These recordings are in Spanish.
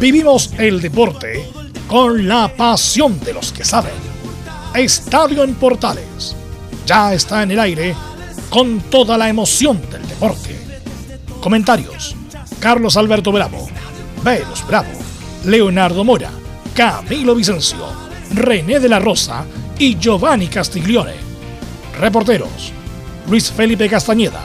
Vivimos el deporte con la pasión de los que saben. Estadio en Portales ya está en el aire con toda la emoción del deporte. Comentarios: Carlos Alberto Bravo, Velos Bravo, Leonardo Mora, Camilo Vicencio, René de la Rosa y Giovanni Castiglione. Reporteros: Luis Felipe Castañeda,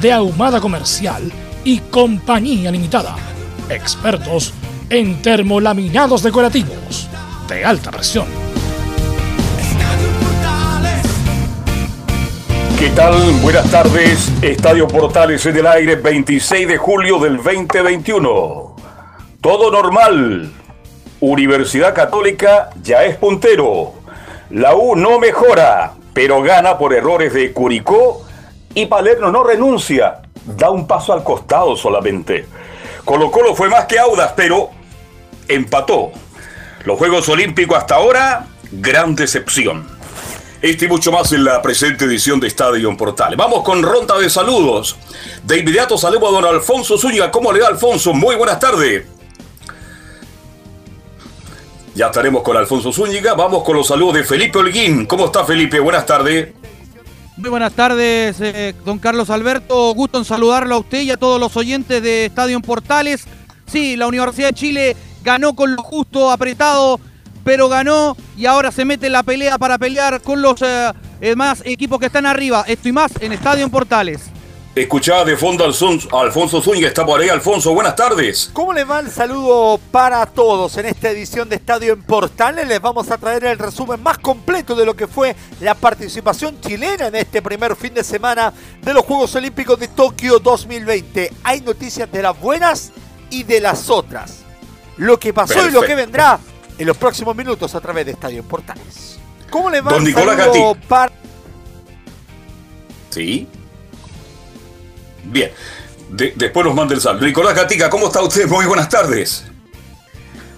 de Ahumada Comercial y Compañía Limitada. Expertos en termolaminados decorativos de alta presión. ¿Qué tal? Buenas tardes. Estadio Portales en el aire 26 de julio del 2021. Todo normal. Universidad Católica ya es puntero. La U no mejora, pero gana por errores de Curicó y Palermo no renuncia. Da un paso al costado solamente. Colo Colo fue más que Audas, pero empató. Los Juegos Olímpicos hasta ahora, gran decepción. Este y mucho más en la presente edición de Estadio Portales. Vamos con ronda de saludos. De inmediato saludo a don Alfonso Zúñiga. ¿Cómo le da Alfonso? Muy buenas tardes. Ya estaremos con Alfonso Zúñiga. Vamos con los saludos de Felipe Holguín. ¿Cómo está Felipe? Buenas tardes. Muy buenas tardes, eh, don Carlos Alberto. Gusto en saludarlo a usted y a todos los oyentes de Estadio Portales. Sí, la Universidad de Chile ganó con lo justo, apretado, pero ganó y ahora se mete en la pelea para pelear con los eh, demás equipos que están arriba. Esto y más en Estadio Portales. Escuchaba de fondo al Alfonso Zúñiga, está por ahí. Alfonso, buenas tardes. ¿Cómo le va el saludo para todos en esta edición de Estadio en Portales? Les vamos a traer el resumen más completo de lo que fue la participación chilena en este primer fin de semana de los Juegos Olímpicos de Tokio 2020. Hay noticias de las buenas y de las otras. Lo que pasó y lo que vendrá en los próximos minutos a través de Estadio Portales. ¿Cómo le va Don Nicolás Gatti. Par... Sí. Bien. después nos manda el saldo. Nicolás Gatica, ¿cómo está usted? Muy buenas tardes.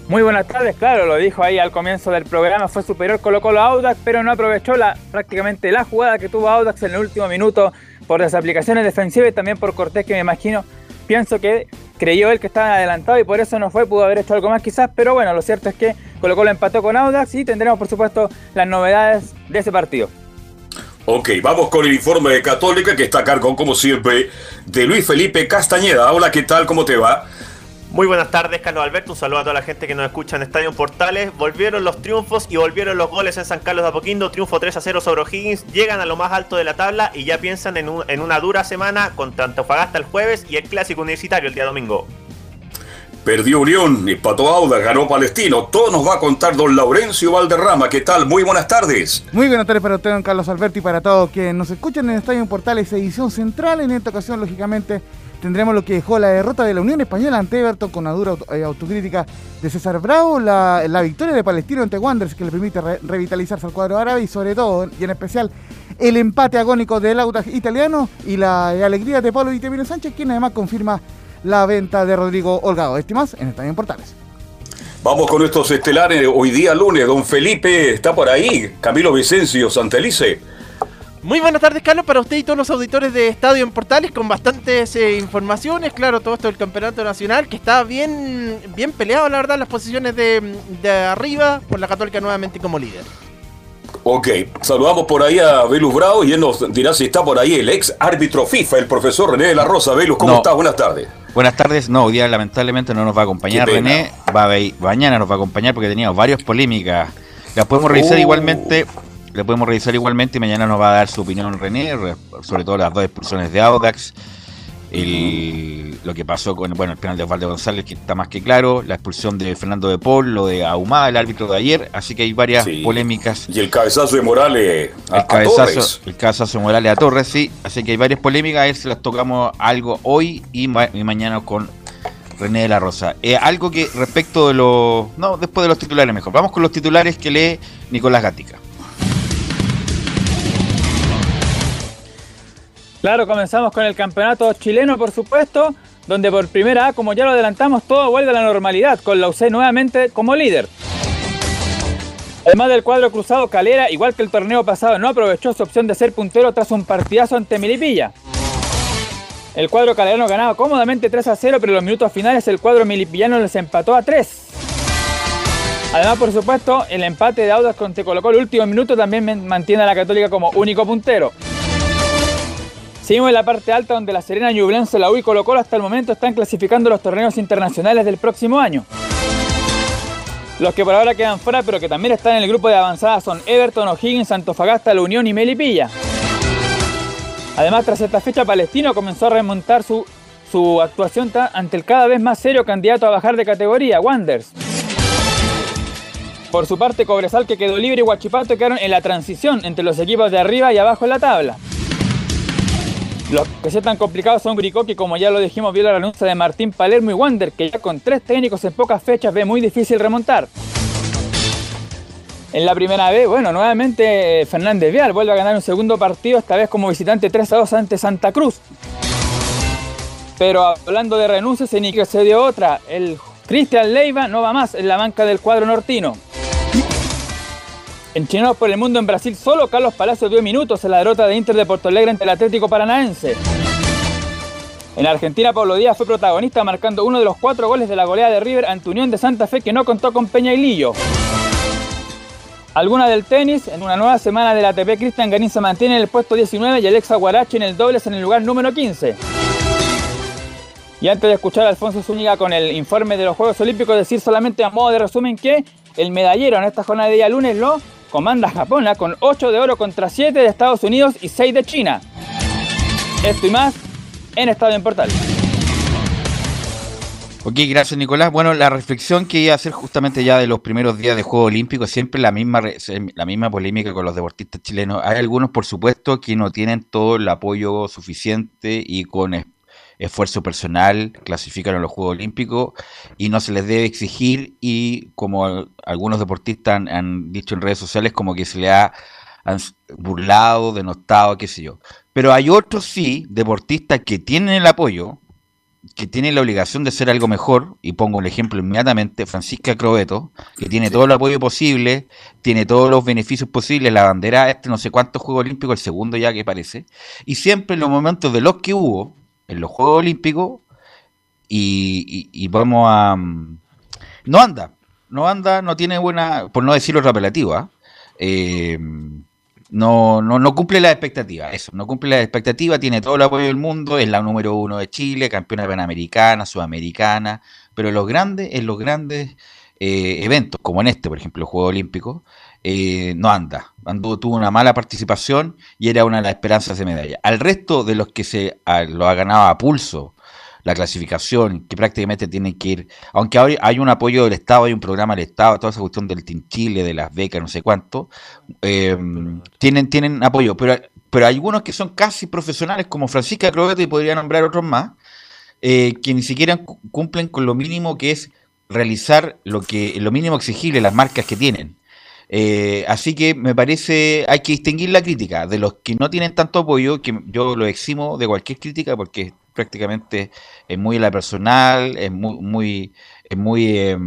Muy buenas tardes, claro, lo dijo ahí al comienzo del programa, fue superior Colo Colo Audax, pero no aprovechó la, prácticamente la jugada que tuvo Audax en el último minuto por las aplicaciones defensivas y también por Cortés, que me imagino, pienso que creyó él que estaba adelantado y por eso no fue, pudo haber hecho algo más quizás, pero bueno, lo cierto es que Colo Colo empató con Audax y tendremos por supuesto las novedades de ese partido. Ok, vamos con el informe de Católica que está a cargo, como siempre, de Luis Felipe Castañeda. Hola, ¿qué tal? ¿Cómo te va? Muy buenas tardes, Carlos Alberto. Un saludo a toda la gente que nos escucha en Estadio Portales. Volvieron los triunfos y volvieron los goles en San Carlos de Apoquindo. Triunfo 3 a 0 sobre O'Higgins. Llegan a lo más alto de la tabla y ya piensan en, una dura semana contra Antofagasta el jueves y el clásico universitario el día domingo. Perdió Unión, empató Auda, ganó Palestino. Todo nos va a contar don Laurencio Valderrama. ¿Qué tal? Muy buenas tardes. Muy buenas tardes para usted, don Carlos Alberto, y para todos quienes nos escuchan en Estadio Portales, edición central. En esta ocasión, lógicamente, tendremos lo que dejó la derrota de la Unión Española ante Everton con una dura eh, autocrítica de César Bravo, la, victoria de Palestino ante Wanderers que le permite revitalizarse al cuadro árabe y sobre todo, y en especial, el empate agónico del Audax italiano y la alegría de Pablo Vitamino Sánchez, quien además confirma la venta de Rodrigo Holgado. Estimas en Estadio Portales. Vamos con nuestros estelares hoy día lunes. Don Felipe está por ahí. Camilo Vicencio Santelice. Muy buenas tardes, Carlos, para usted y todos los auditores de Estadio en Portales, con bastantes eh, informaciones, claro, todo esto del Campeonato Nacional, que está bien, bien peleado, la verdad, las posiciones de, de arriba, por la Católica nuevamente como líder. Ok, saludamos por ahí a Velus Bravo y él nos dirá si está por ahí el ex árbitro FIFA, el profesor René de la Rosa. Velus, ¿cómo estás? Buenas tardes. Buenas tardes. No, hoy día lamentablemente no nos va a acompañar René. Va mañana nos va a acompañar porque teníamos varias polémicas. Las podemos revisar oh. igualmente. Le podemos revisar igualmente y mañana nos va a dar su opinión René, sobre todo las dos expulsiones de Audax, el, lo que pasó con bueno, el penal de Osvaldo González, que está más que claro, la expulsión de Fernando de Paul, lo de Ahumada, el árbitro de ayer, así que hay varias Sí. polémicas. Y el cabezazo de Morales a, El a cabezazo, Torres. el cabezazo de Morales a Torres, sí. Así que hay varias polémicas. A ver si las tocamos algo hoy y, ma- y mañana con René de la Rosa. Eh, algo que respecto de los. No, después de los titulares mejor. Vamos con los titulares que lee Nicolás Gatica. Claro, comenzamos con el campeonato chileno, por supuesto, donde por primera como ya lo adelantamos, todo vuelve a la normalidad, con la UC nuevamente como líder. Además del cuadro cruzado, Calera, igual que el torneo pasado, no aprovechó su opción de ser puntero tras un partidazo ante Milipilla. El cuadro calerano ganaba cómodamente 3 a 0, pero en los minutos finales el cuadro milipillano les empató a 3. Además, por supuesto, el empate de Audax con Te Colo el último minuto también mantiene a la Católica como único puntero. Seguimos en la parte alta donde la Serena, Ñublense, la U y Colo Colo hasta el momento están clasificando los torneos internacionales del próximo año. Los que por ahora quedan fuera pero que también están en el grupo de avanzada son Everton, O'Higgins, Antofagasta, La Unión y Melipilla. Además, tras esta fecha, Palestino comenzó a remontar su, su actuación ante el cada vez más serio candidato a bajar de categoría, Wanders. Por su parte, Cobresal, que quedó libre, y Huachipato quedaron en la transición entre los equipos de arriba y abajo en la tabla. Los que sí están complicados son Gricó, que como ya lo dijimos, vio la renuncia de Martín Palermo y Wander, que ya con tres técnicos en pocas fechas ve muy difícil remontar. En la primera vez, bueno, nuevamente eh, Fernández Vial vuelve a ganar un segundo partido, esta vez como visitante 3 a 2 ante Santa Cruz. Pero hablando de renuncias, en Iquique se dio otra. El Cristian Leiva no va más en la banca del cuadro nortino. En Chineros por el Mundo en Brasil, solo Carlos Palacio dio minutos en la derrota de Inter de Porto Alegre ante el Atlético Paranaense. En Argentina, Pablo Díaz fue protagonista marcando uno de los cuatro goles de la goleada de River ante Unión de Santa Fe que no contó con Peña y Lillo. Alguna del tenis, en una nueva semana del ATP, Cristian Garín se mantiene en el puesto 19 y Alexa Guarachi en el dobles en el lugar número 15. Y antes de escuchar a Alfonso Zúñiga con el informe de los Juegos Olímpicos, decir solamente a modo de resumen que el medallero en esta jornada de día lunes lo comanda Japón ¿ah? con 8 de oro contra 7 de Estados Unidos y 6 de China. Esto y más en Estadio en Portal. Ok, gracias Nicolás. Bueno, la reflexión que iba a hacer justamente ya de los primeros días de Juegos Olímpicos, siempre la misma, la misma polémica con los deportistas chilenos. Hay algunos, por supuesto, que no tienen todo el apoyo suficiente y con esfuerzo personal clasifican a los Juegos Olímpicos y no se les debe exigir y como al- algunos deportistas han, han dicho en redes sociales, como que se le ha han burlado, denostado, qué sé yo. Pero hay otros sí, deportistas que tienen el apoyo, que tiene la obligación de hacer algo mejor, y pongo el ejemplo inmediatamente, Francisca Crobeto, que tiene todo el apoyo posible, tiene todos los beneficios posibles, la bandera, este no sé cuántos Juegos Olímpicos, el segundo ya que parece, y siempre en los momentos de los que hubo en los Juegos Olímpicos, y, vamos a... mm, No anda, no anda, no tiene buena, por no decir otra apelativa, eh, no, no, no cumple las expectativas, eso, no cumple las expectativas, tiene todo el apoyo del mundo, es la número uno de Chile, campeona panamericana, sudamericana, pero en los grandes, en los grandes eh, eventos, como en este, por ejemplo, el Juego Olímpico, eh, no anda, anduvo, tuvo una mala participación y era una de las esperanzas de medalla. Al resto de los que se lo ha ganado a pulso, la clasificación, que prácticamente tienen que ir, aunque ahora hay un apoyo del Estado, hay un programa del Estado, toda esa cuestión del Team Chile, de las becas, no sé cuánto, eh, tienen, tienen apoyo, pero, pero hay algunos que son casi profesionales, como Francisca Crobeto y podría nombrar otros más, eh, que ni siquiera cu- cumplen con lo mínimo que es realizar lo que lo mínimo exigible, las marcas que tienen. Eh, así que me parece, hay que distinguir la crítica de los que no tienen tanto apoyo, que yo lo eximo de cualquier crítica porque prácticamente es muy la personal, es muy, muy, es muy eh,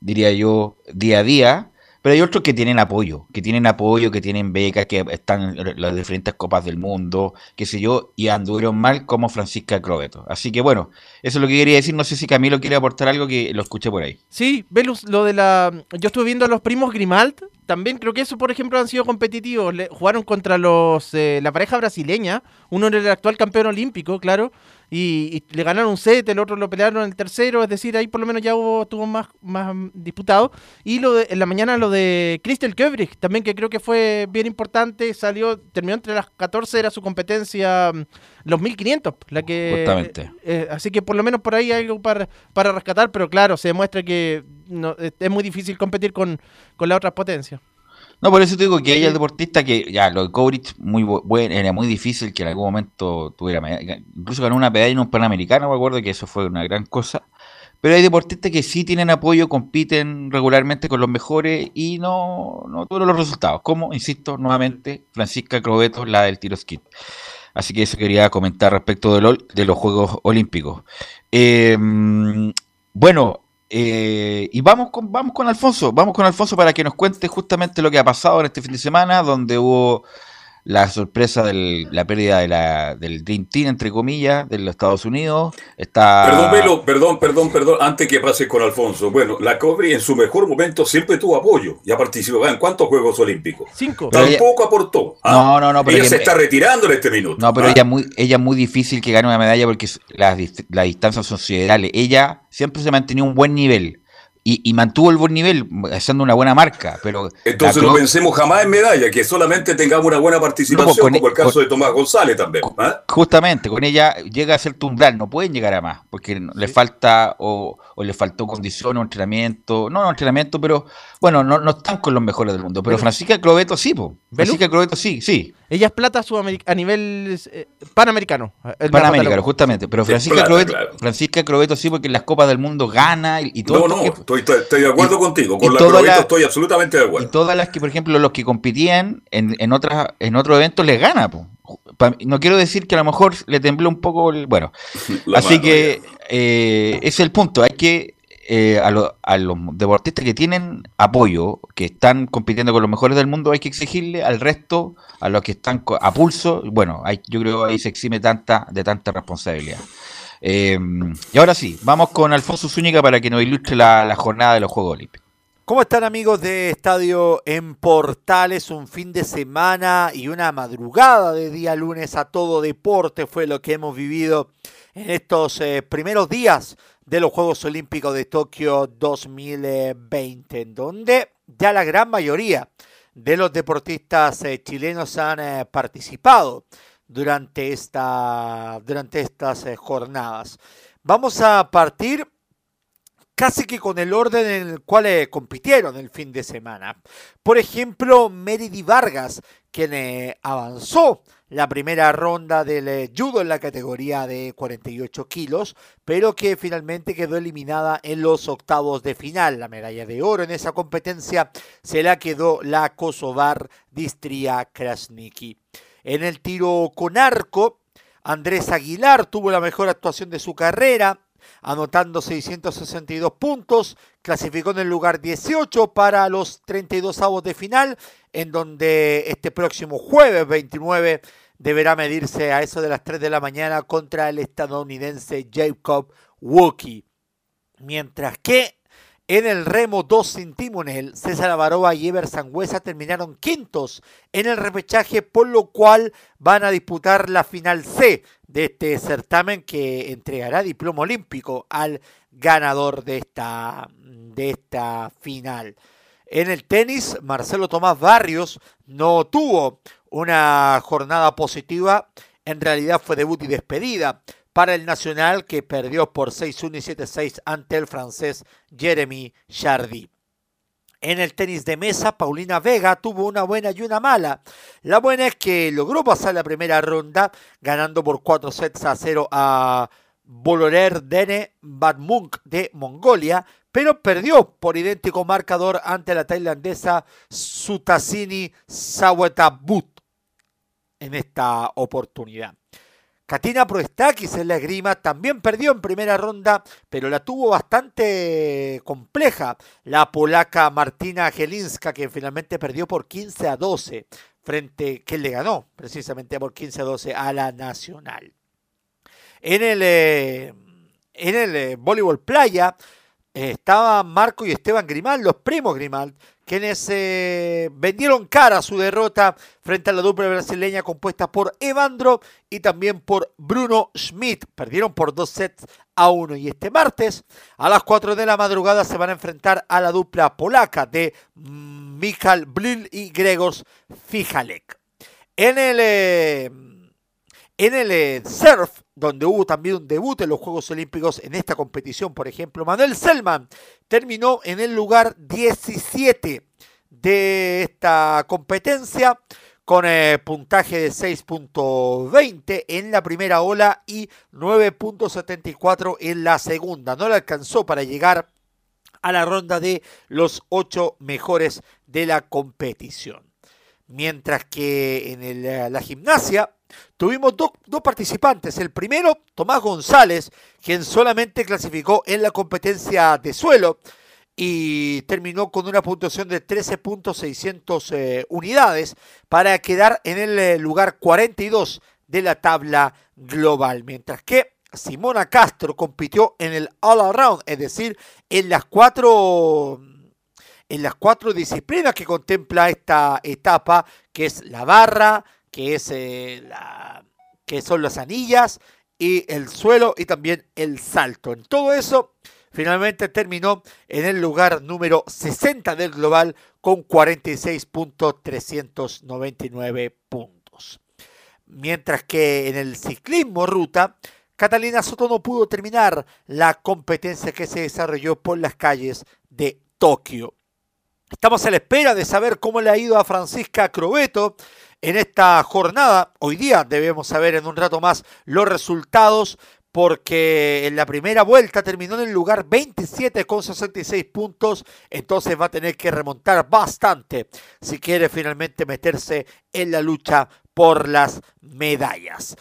diría yo, día a día. Pero hay otros que tienen apoyo, que tienen apoyo, que tienen becas, que están en las diferentes copas del mundo, qué sé yo, y anduvieron mal como Francisca Crobeto. Así que bueno, eso es lo que quería decir. No sé si Camilo quiere aportar algo que lo escuché por ahí. Sí, Velus, lo de la. Yo estuve viendo a los primos Grimald. También creo que eso, por ejemplo, han sido competitivos. Le- jugaron contra los eh, la pareja brasileña. Uno era el actual campeón olímpico, claro. Y, le ganaron un set, el otro lo pelearon en el tercero, es decir, ahí por lo menos ya hubo, tuvo más, más disputado. Y lo de, en la mañana lo de Crystal Köbrich, también que creo que fue bien importante, salió, terminó entre las 14, era su competencia mm, los 1500, la que... Justamente. Eh, así que por lo menos por ahí hay algo para, para rescatar, pero claro, se demuestra que no, es muy difícil competir con, con las otras potencias. No, por eso te digo que ella es deportista que ya lo de Kovrich muy bueno, era muy difícil que en algún momento tuviera incluso ganó una medalla en un panamericano, me acuerdo que eso fue una gran cosa. Pero hay deportistas que sí tienen apoyo, compiten regularmente con los mejores y no, no tuvieron los resultados. Como, insisto, nuevamente, Francisca Crobeto, la del tiro skit. Así que eso quería comentar respecto de, de los Juegos Olímpicos. Eh, bueno, eh, y vamos con, vamos con Alfonso, vamos con Alfonso para que nos cuente justamente lo que ha pasado en este fin de semana, donde hubo la sorpresa de la pérdida de la, del Dream Team, entre comillas, de los Estados Unidos. Está... Perdón, Melo, perdón, perdón, perdón, antes que pase con Alfonso. Bueno, la Cobri en su mejor momento siempre tuvo apoyo. Ya participó en cuántos Juegos Olímpicos. Cinco. Tampoco aportó. ¿ah? No, no, no. Pero ella, se está retirando en este minuto. No, pero ¿ah? ella, muy, ella es muy difícil que gane una medalla porque las, las distancias son siderales. Ella siempre se mantenía un buen nivel y, mantuvo el buen nivel, haciendo una buena marca. pero Entonces no pensemos jamás en medalla, que solamente tengamos una buena participación, pues, como el caso de Tomás González también. ¿ah? Justamente, con ella llega a ser tumbral, no pueden llegar a más, porque le falta o, le faltó condición o entrenamiento, no, no entrenamiento, pero bueno, no, no están con los mejores del mundo. Pero, Francisca Cloveto sí, po. Francisca Cloveto sí, sí. Ella es plata a nivel eh, panamericano. Panamericano, justamente. Pero Francisca, Crobeto, Francisca Crobeto sí, porque en las Copas del Mundo gana y, todo. No, no, estoy, de acuerdo contigo. Con la Crobeto estoy absolutamente de acuerdo. Y todas las que, por ejemplo, los que compitían en, en, otras, en otros eventos les gana. No quiero decir que a lo mejor le tembló un poco el. Bueno, así que eh, ese es el punto. Hay que eh, a, los deportistas que tienen apoyo, que están compitiendo con los mejores del mundo, hay que exigirle al resto, a los que están a pulso, bueno, yo creo que ahí se exime tanta, de tanta responsabilidad. Eh, y ahora sí, vamos con Alfonso Zúñiga para que nos ilustre la, jornada de los Juegos Olímpicos. ¿Cómo están amigos de Estadio en Portales? Un fin de semana y una madrugada de día lunes a todo deporte fue lo que hemos vivido en estos eh, primeros días de los Juegos Olímpicos de Tokio 2020, en donde ya la gran mayoría de los deportistas eh, chilenos han eh, participado durante, esta, durante estas eh, jornadas. Vamos a partir casi que con el orden en el cual compitieron el fin de semana. Por ejemplo, Meridi Vargas, quien avanzó la primera ronda del eh, judo en la categoría de 48 kilos, pero que finalmente quedó eliminada en los octavos de final. La medalla de oro en esa competencia se la quedó la kosovar Distria Krasniki. En el tiro con arco, Andrés Aguilar tuvo la mejor actuación de su carrera, anotando 662 puntos, clasificó en el lugar 18 para los 32 avos de final, en donde este próximo jueves 29 deberá medirse a eso de las 3 de la mañana contra el estadounidense Jacob Wookie. Mientras que en el remo 2 sin timonel, César Avaroa y Ever Sangüesa terminaron quintos en el repechaje, por lo cual van a disputar la final C de este certamen que entregará diploma olímpico al ganador de esta, de esta final. En el tenis, Marcelo Tomás Barrios no tuvo una jornada positiva, en realidad fue debut y despedida para el Nacional que perdió por 6-1 y 7-6 ante el francés Jeremy Chardy. En el tenis de mesa, Paulina Vega tuvo una buena y una mala. La buena es que logró pasar la primera ronda, ganando por 4 sets a 0 a Bolorer Dene Badmunk de Mongolia, pero perdió por idéntico marcador ante la tailandesa Sutasini Sawetabut en esta oportunidad. Katina Proestakis en la esgrima también perdió en primera ronda, pero la tuvo bastante compleja la polaca Martina Gelinska, que finalmente perdió por 15 a 12, frente, que le ganó precisamente por 15 a 12 a la Nacional. En el, eh, en el eh, voleibol playa, eh, estaban Marco y Esteban Grimal, los primos Grimal, quienes eh, vendieron cara su derrota frente a la dupla brasileña compuesta por Evandro y también por Bruno Schmidt. Perdieron por dos sets a uno. Y este martes, a las 4 de la madrugada, se van a enfrentar a la dupla polaca de Michal Blil y Gregors Fijalek. En el, en el eh, surf, donde hubo también un debut en los Juegos Olímpicos en esta competición, por ejemplo, Manuel Selman terminó en el lugar 17 de esta competencia con eh, puntaje de 6.20 en la primera ola y 9.74 en la segunda. No le alcanzó para llegar a la ronda de los ocho mejores de la competición. Mientras que en eh, la gimnasia tuvimos dos participantes. El primero, Tomás González, quien solamente clasificó en la competencia de suelo y terminó con una puntuación de 13.600 eh, unidades para quedar en el eh, lugar 42 de la tabla global. Mientras que Simona Castro compitió en el all around, es decir, en las cuatro en las cuatro disciplinas que contempla esta etapa, que es la barra, que es eh, la que son las anillas y el suelo y también el salto. En todo eso finalmente terminó en el lugar número 60 del global con 46.399 puntos. Mientras que en el ciclismo ruta, Catalina Soto no pudo terminar la competencia que se desarrolló por las calles de Tokio. Estamos a la espera de saber cómo le ha ido a Francisca Crobeto en esta jornada. Hoy día debemos saber en un rato más los resultados porque en la primera vuelta terminó en el lugar 27 con 66 puntos, entonces va a tener que remontar bastante si quiere finalmente meterse en la lucha por las medallas.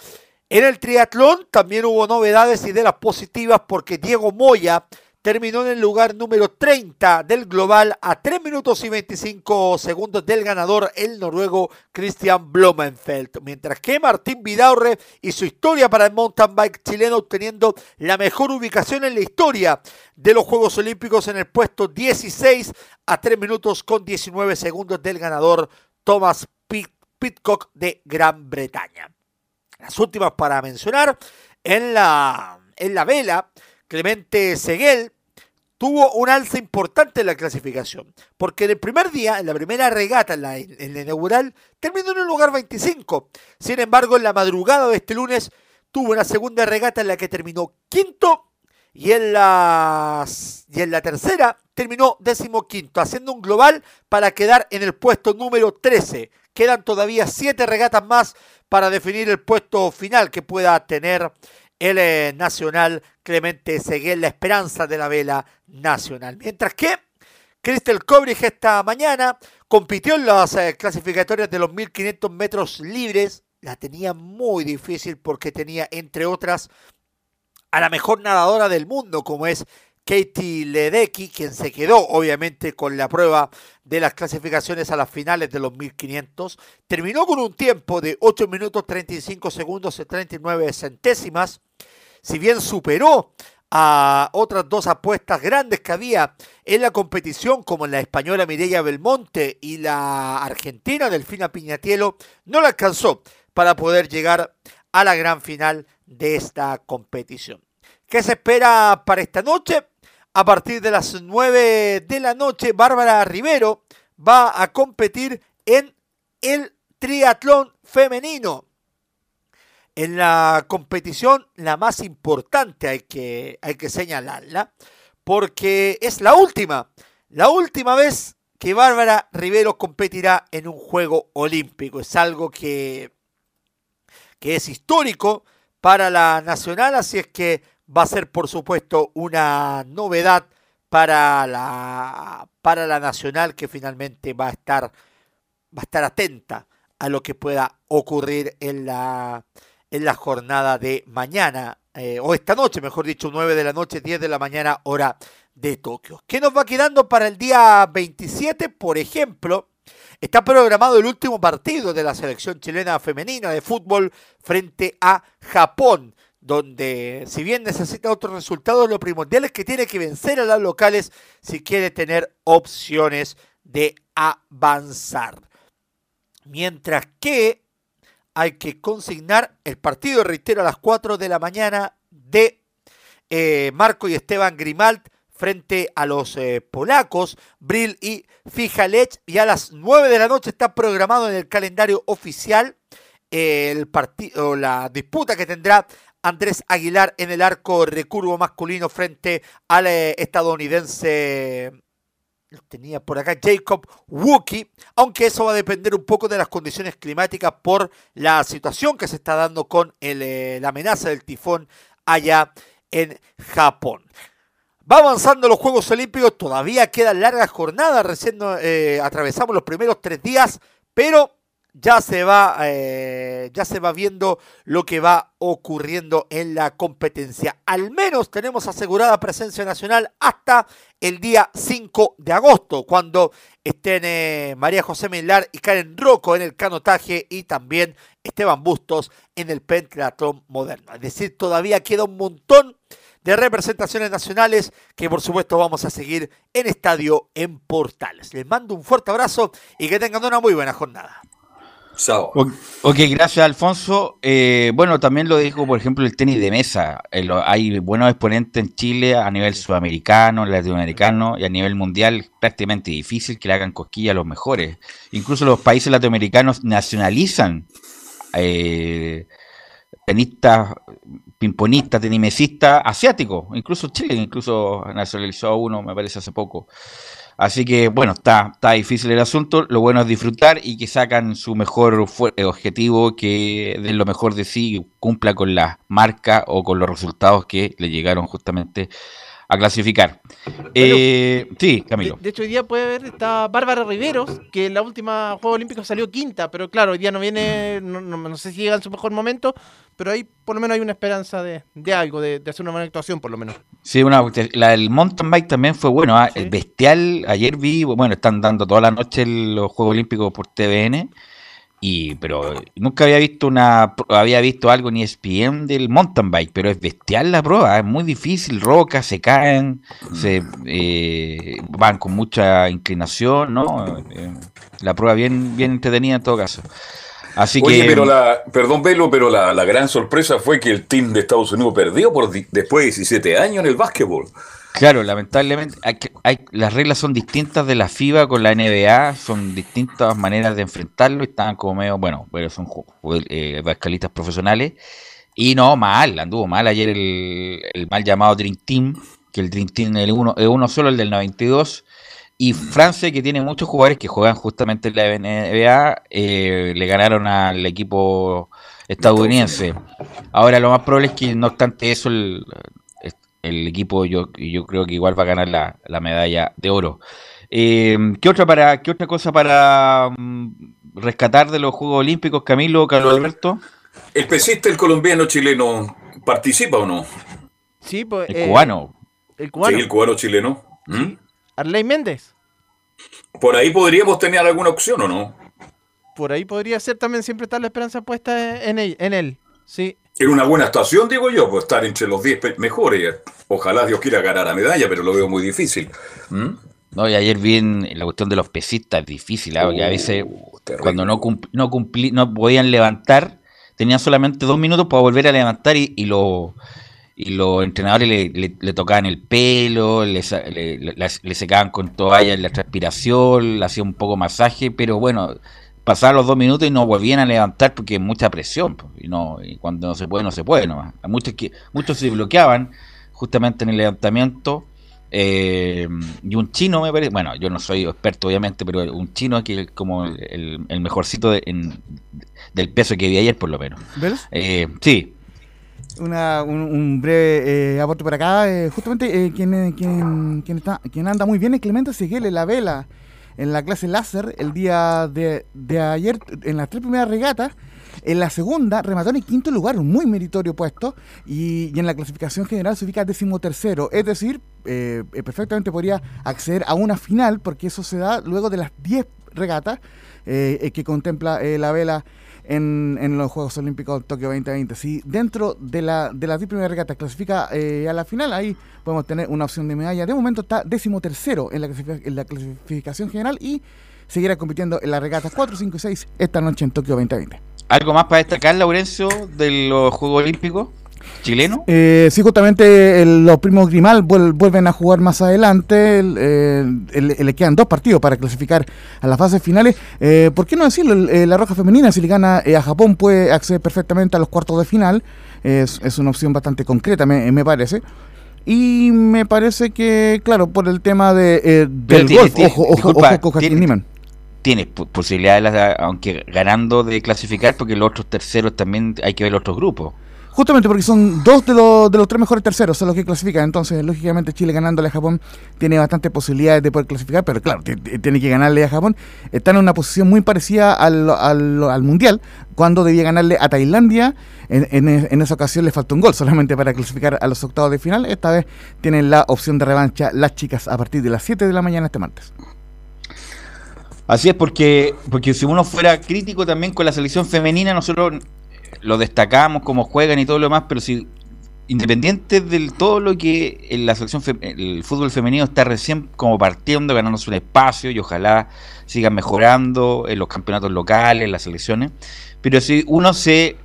En el triatlón también hubo novedades y de las positivas porque Diego Moya terminó en el lugar número 30 del global a 3 minutos y 25 segundos del ganador, el noruego Christian Blumenfeld. Mientras que Martín Vidaurre y su historia para el mountain bike chileno obteniendo la mejor ubicación en la historia de los Juegos Olímpicos en el puesto 16 a 3 minutos con 19 segundos del ganador Thomas Pitcock de Gran Bretaña. Las últimas para mencionar en la, en la vela Clemente Seguel tuvo un alza importante en la clasificación, porque en el primer día, en la primera regata, en la, inaugural, terminó en el lugar 25. Sin embargo, en la madrugada de este lunes tuvo una segunda regata en la que terminó quinto y en la, y en la tercera terminó décimo quinto, haciendo un global para quedar en el puesto número 13. Quedan todavía siete regatas más para definir el puesto final que pueda tener el eh, Nacional Clemente Seguel, la esperanza de la vela nacional. Mientras que Crystal Kobrich esta mañana compitió en las eh, clasificatorias de los 1500 metros libres. La tenía muy difícil porque tenía, entre otras, a la mejor nadadora del mundo, como es Katie Ledecky, quien se quedó obviamente con la prueba de las clasificaciones a las finales de los 1500. Terminó con un tiempo de 8 minutos 35 segundos y 39 centésimas si bien superó a otras dos apuestas grandes que había en la competición, como la española Mireia Belmonte y la argentina Delfina Piñatielo, no la alcanzó para poder llegar a la gran final de esta competición. ¿Qué se espera para esta noche? A partir de las 9 de la noche, Bárbara Rivero va a competir en el triatlón femenino en la competición la más importante hay que, hay que señalarla, porque es la última, la última vez que Bárbara Rivero competirá en un juego olímpico. Es algo que, que es histórico para la nacional, así es que va a ser por supuesto una novedad para la, para la nacional que finalmente va a estar, va a estar atenta a lo que pueda ocurrir en la, en la jornada de mañana, eh, o esta noche, mejor dicho, 9 de la noche, 10 de la mañana, hora de Tokio. ¿Qué nos va quedando para el día 27? Por ejemplo, está programado el último partido de la selección chilena femenina de fútbol frente a Japón. donde si bien necesita otros resultados, lo primordial es que tiene que vencer a las locales si quiere tener opciones de avanzar. Mientras que hay que consignar el partido, reitero, a las 4 de la mañana de eh, Marco y Esteban Grimalt frente a los eh, polacos, Bril y Fijalech. Y a las 9 de la noche está programado en el calendario oficial el partido, la disputa que tendrá Andrés Aguilar en el arco recurvo masculino frente al eh, estadounidense tenía por acá Jacob Wookie, aunque eso va a depender un poco de las condiciones climáticas por la situación que se está dando con eh, la amenaza del tifón allá en Japón. Va avanzando los Juegos Olímpicos, todavía quedan largas jornadas, recién eh, atravesamos los primeros tres días, pero ya se va eh, ya se va viendo lo que va ocurriendo en la competencia. Al menos tenemos asegurada presencia nacional hasta el día 5 de agosto, cuando estén eh, María José Milar y Karen Rocco en el canotaje y también Esteban Bustos en el pentatlón moderno. Es decir, todavía queda un montón de representaciones nacionales que por supuesto vamos a seguir en Estadio en Portales. Les mando un fuerte abrazo y que tengan una muy buena jornada. Ok, gracias Alfonso. Eh, bueno, también lo dijo, por ejemplo, el tenis de mesa. Eh, hay buenos exponentes en Chile a nivel sudamericano, latinoamericano y a nivel mundial. Prácticamente difícil que le hagan cosquilla a los mejores. Incluso los países latinoamericanos nacionalizan eh, tenistas, pimponistas, tenimesistas asiáticos. Incluso Chile, incluso nacionalizó a uno, me parece, hace poco. Así que bueno, está, está difícil el asunto. Lo bueno es disfrutar y que sacan su mejor eh, objetivo, que den lo mejor de sí, cumpla con la marca o con los resultados que le llegaron justamente a clasificar. Eh, sí, Camilo. De, hecho, hoy día puede ver, está Bárbara Riveros, que en la última Juego Olímpico salió quinta, pero claro, hoy día no viene, no, sé si llega en su mejor momento, pero ahí por lo menos hay una esperanza de, algo, de, hacer una buena actuación por lo menos. Sí, una, la del mountain bike también fue bueno, ¿ah? el bestial, ayer vi, bueno, están dando toda la noche los Juegos Olímpicos por TVN y, pero nunca había visto una había visto algo en ESPN del mountain bike, pero es bestial la prueba, es muy difícil, rocas, se caen, se eh, van con mucha inclinación, ¿no? Eh, la prueba bien, bien entretenida en todo caso. Así Oye, que, pero la, perdón, Velo, pero la, la, gran sorpresa fue que el team de Estados Unidos perdió por después de 17 años en el básquetbol. Claro, lamentablemente hay, hay, las reglas son distintas de la FIBA con la NBA, son distintas maneras de enfrentarlo y estaban como medio, bueno, pero son eh, bascalistas profesionales. Y no, mal, anduvo mal ayer el, el, mal llamado Dream Team, que el Dream Team es uno, es uno solo, el del 92, y Francia, que tiene muchos jugadores que juegan justamente en la NBA, eh, le ganaron al equipo estadounidense. Ahora lo más probable es que no obstante eso el, el equipo yo, yo creo que igual va a ganar la, medalla de oro. Eh, ¿qué, otra para, ¿Qué otra cosa para mm, rescatar de los Juegos Olímpicos, Camilo, Carlos Alberto? ¿El pesista, el colombiano chileno, participa o no? Sí, pues. El cubano. El cubano. Sí, el cubano chileno. ¿Mm? Arley Méndez. Por ahí podríamos tener alguna opción o no. Por ahí podría ser también, siempre está la esperanza puesta en él. En él. Sí. En una buena actuación, digo yo, pues estar entre los 10 mejores. Ojalá Dios quiera ganar a medalla, pero lo veo muy difícil. ¿Mm? No, y ayer vi en la cuestión de los pesistas, es difícil, ¿eh? porque a veces uh, cuando no, no, cumplí, no podían levantar, tenían solamente dos minutos para volver a levantar y, y, lo, y los entrenadores le, le, tocaban el pelo, le, le, secaban con toalla la transpiración, le hacían un poco masaje, pero bueno, pasaban los dos minutos y no volvían a levantar porque hay mucha presión. Y no y cuando no se puede, no se puede nomás. muchos, que, muchos se bloqueaban justamente en el levantamiento. Eh, y un chino, me parece, bueno, yo no soy experto obviamente, pero un chino que es como el, el mejorcito del peso que vi ayer, por lo menos. ¿Ves? Eh, sí. Una, un, breve eh, aporte por acá. justamente quien, quien, quien, está, quien anda muy bien es Clemente Seguele, la vela en la clase láser el día de, ayer en las tres primeras regatas. En la segunda remató en quinto lugar, un muy meritorio puesto, y, en la clasificación general se ubica decimotercero, es decir, eh, eh, perfectamente podría acceder a una final, porque eso se da luego de las diez regatas eh, que contempla la vela en, en los Juegos Olímpicos Tokio 2020. Si dentro de la, de las 10 primeras regatas clasifica eh, a la final, ahí podemos tener una opción de medalla. De momento está décimo tercero en la, en la clasificación general y seguirá compitiendo en las regatas 4, 5 y 6 esta noche en Tokio 2020. ¿Algo más para destacar, Laurencio, de los Juegos Olímpicos? Chileno? Eh, sí, justamente los primos Grimal vuelven a jugar más adelante. le quedan dos partidos para clasificar a las fases finales. Eh, ¿Por qué no decirlo? la Roja Femenina, si le gana eh, a Japón, puede acceder perfectamente a los cuartos de final. Es, una opción bastante concreta, me, me, parece. Y me parece que, claro, por el tema de, del golf, ojo, ojo, ojo con Niman tiene posibilidades, aunque ganando de clasificar, porque los otros terceros también hay que ver los otros grupos. Justamente porque son dos de los, de los tres mejores terceros, son los que clasifican. Entonces, lógicamente, Chile ganándole a Japón tiene bastantes posibilidades de poder clasificar, pero claro, tiene que ganarle a Japón. Está en una posición muy parecida al, al, Mundial, cuando debía ganarle a Tailandia. En, en, esa ocasión le faltó un gol solamente para clasificar a los octavos de final. Esta vez tienen la opción de revancha las chicas a partir de las 7 de la mañana este martes. Así es, porque, porque si uno fuera crítico también con la selección femenina, nosotros lo destacamos, como juegan y todo lo demás, pero si independiente de todo lo que la selección el fútbol femenino está recién como partiendo, ganándose un espacio y ojalá sigan mejorando en los campeonatos locales, en las selecciones, pero si uno se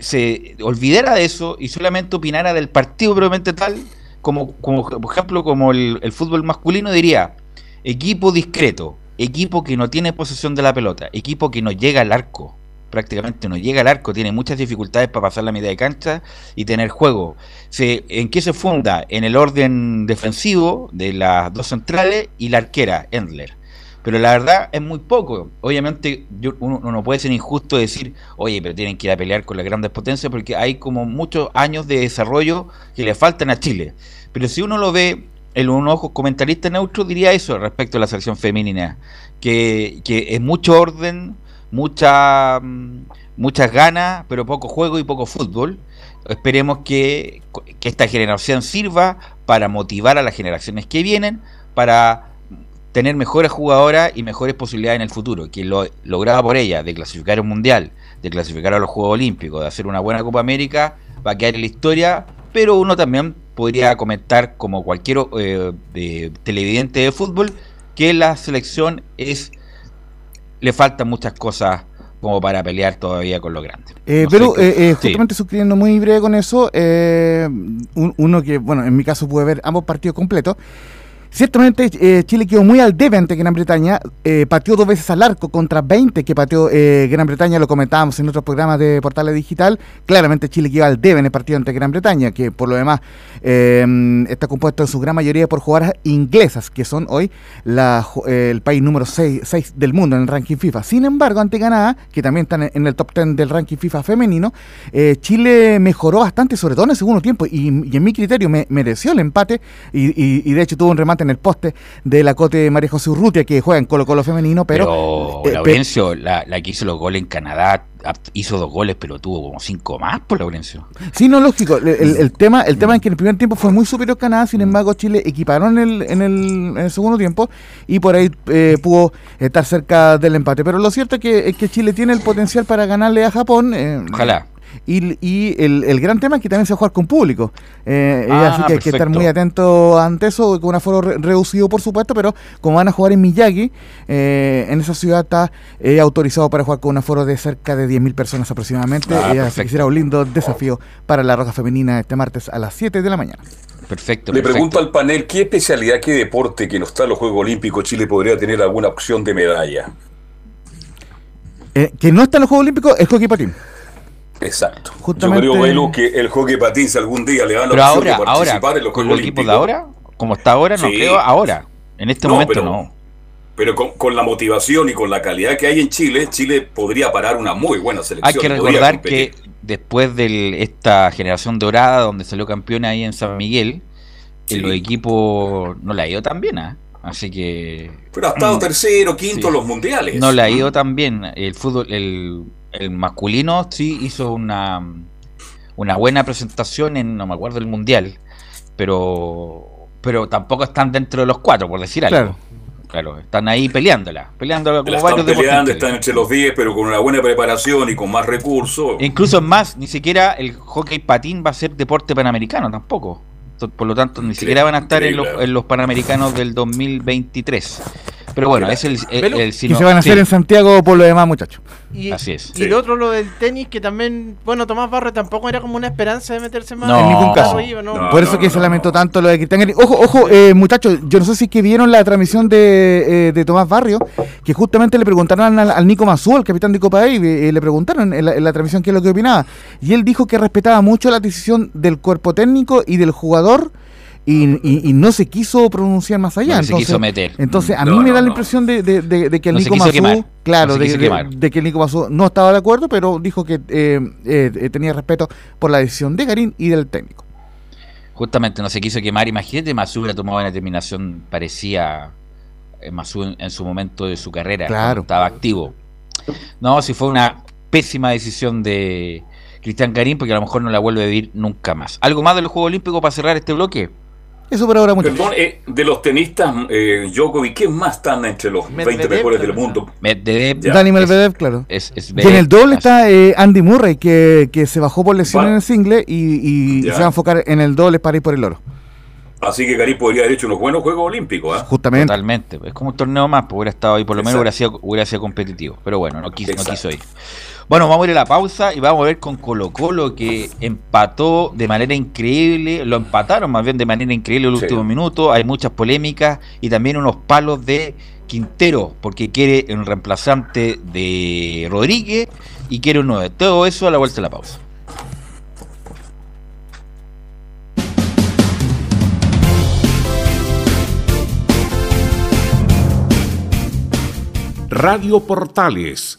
se olvidara de eso y solamente opinara del partido probablemente tal, como, como por ejemplo como el, el fútbol masculino diría, equipo discreto, equipo que no tiene posesión de la pelota, equipo que no llega al arco, prácticamente no llega al arco, tiene muchas dificultades para pasar la mitad de cancha y tener juego. Se, ¿En qué se funda? En el orden defensivo de las dos centrales y la arquera, Endler. Pero la verdad es muy poco. Obviamente uno, no puede ser injusto decir, oye, pero tienen que ir a pelear con las grandes potencias porque hay como muchos años de desarrollo que le faltan a Chile. Pero si uno lo ve en un ojo comentarista neutro, diría eso respecto a la selección femenina, que, que es mucho orden, mucha, mm, muchas ganas, pero poco juego y poco fútbol. Esperemos que, esta generación sirva para motivar a las generaciones que vienen, para tener mejores jugadoras y mejores posibilidades en el futuro. Que lo logrado por ella, de clasificar un mundial, de clasificar a los Juegos Olímpicos, de hacer una buena Copa América, va a quedar en la historia, pero uno también podría comentar, como cualquier eh, televidente de fútbol, que la selección es le faltan muchas cosas como para pelear todavía con lo grande. Eh, pero eh, eh, justamente suscribiendo muy breve con eso, uno que, bueno, en mi caso pude ver ambos partidos completos, Ciertamente eh, Chile quedó muy al debe ante Gran Bretaña, eh, pateó dos veces al arco contra 20 que pateó eh, Gran Bretaña, lo comentábamos en otros programas de Portales Digital, claramente Chile quedó al debe en el partido ante Gran Bretaña, que por lo demás está compuesto en su gran mayoría por jugadoras inglesas, que son hoy el país número 6, del mundo en el ranking FIFA. Sin embargo, ante Canadá, que también está en el top 10 del ranking FIFA femenino, Chile mejoró bastante, sobre todo en el segundo tiempo, y, en mi criterio me, mereció el empate, y de hecho tuvo un remate en el poste de la Cote María José Urrutia, que juega en Colo Colo femenino, pero... pero eh, Laurencio, la, que hizo los goles en Canadá, hizo dos goles, pero tuvo como cinco más por Laurencio. Sí, no, lógico. El, tema el tema es que en el primer tiempo fue muy superior Canadá, sin embargo Chile equiparó en el, en el, segundo tiempo y por ahí eh, pudo estar cerca del empate. Pero lo cierto es que, es que Chile tiene el potencial para ganarle a Japón. Eh, Ojalá. Y, y el, el, gran tema es que también se va a jugar con público. Eh, ah, así que hay que estar muy atento ante eso, con un aforo reducido, por supuesto, pero como van a jugar en Miyagi, eh, en esa ciudad está eh, autorizado para jugar con un aforo de cerca de 10.000 personas aproximadamente. Ah, así que será un lindo desafío para la Roja Femenina este martes a las 7 de la mañana. Perfecto. Le pregunto al panel, ¿qué especialidad, qué deporte que no está en los Juegos Olímpicos Chile podría tener alguna opción de medalla? que no está en los Juegos Olímpicos es hockey patín. Exacto. Justamente... Yo creo, que el hockey patins algún día le dan la opción de participar en los los equipos de ahora, como está ahora, no creo ahora. En este momento no. Pero con, la motivación y con la calidad que hay en Chile, Chile podría parar una muy buena selección. Hay que recordar que después de esta generación dorada, donde salió campeón ahí en San Miguel, el los equipos no le ha ido tan bien, ¿eh? Así que. Pero ha estado mm, tercero, quinto en los mundiales. No le ha ido tan bien. El fútbol, el el masculino sí hizo una, una buena presentación en, no me acuerdo, el mundial, pero pero tampoco están dentro de los cuatro, por decir algo. Claro, están ahí peleándola, peleándola como están deportes peleando, están entre los 10, pero con una buena preparación y con más recursos. Incluso es más, ni siquiera el hockey patín va a ser deporte panamericano tampoco. Por lo tanto, ni siquiera van a estar en los, en los panamericanos del 2023. Pero bueno, es el, el, el Que se van a hacer sí, en Santiago por lo demás, muchachos. Y, Así es. Y Sí. lo otro, lo del tenis, que también, bueno, Tomás Barrio tampoco era como una esperanza de meterse más No, En ningún caso. arriba, ¿no? No. Por eso que se lamentó tanto lo de Cristian Garín. Ojo, ojo, eh, muchachos, yo no sé si es que vieron la transmisión de, eh, de Tomás Barrio, que justamente le preguntaron al, al Nico Mazú, el capitán de Copa Davis, eh, le preguntaron en la, en la transmisión qué es lo que opinaba. Y él dijo que respetaba mucho la decisión del cuerpo técnico y del jugador. Y, y- y no se quiso pronunciar más allá. No se quiso meter. Entonces, a No, mí me no, da la impresión de, de- de- de que el Nico Mazú, claro, de, que el Nico Mazú no estaba de acuerdo, pero dijo que eh, eh, tenía respeto por la decisión de Garín y del técnico. Justamente no se quiso quemar. Imagínate, Mazú hubiera tomado una determinación parecía eh, Mazú en, en su momento de su carrera. Claro. Estaba activo. No, si fue una pésima decisión de Cristian Garín, porque a lo mejor no la vuelve a vivir nunca más. ¿Algo más del Juego Olímpico para cerrar este bloque? Eso por ahora, muchachos. Perdón, eh, de los tenistas, eh, Djokovic, ¿quién más están entre los 20 Medvedev mejores del mundo? Medvedev Ya. Dani es- Medvedev, claro. Es, es Y en el doble Así. está eh, Andy Murray, que, que se bajó por lesión Va. en el single y, y se va a enfocar en el doble para ir por el oro. Así que Garín podría haber hecho unos buenos Juegos Olímpicos. ¿ah? Justamente. Totalmente. Es como un torneo más, pues hubiera estado ahí, por lo menos hubiera sido, hubiera sido competitivo. Pero bueno, no quiso, no quiso ir. Bueno, vamos a ir a la pausa y vamos a ver con Colo Colo que empató de manera increíble, lo empataron más bien de manera increíble en el Sí. último minuto, hay muchas polémicas y también unos palos de Quintero, porque quiere un reemplazante de Rodríguez y quiere un 9. Todo eso a la vuelta de la pausa. Radio Portales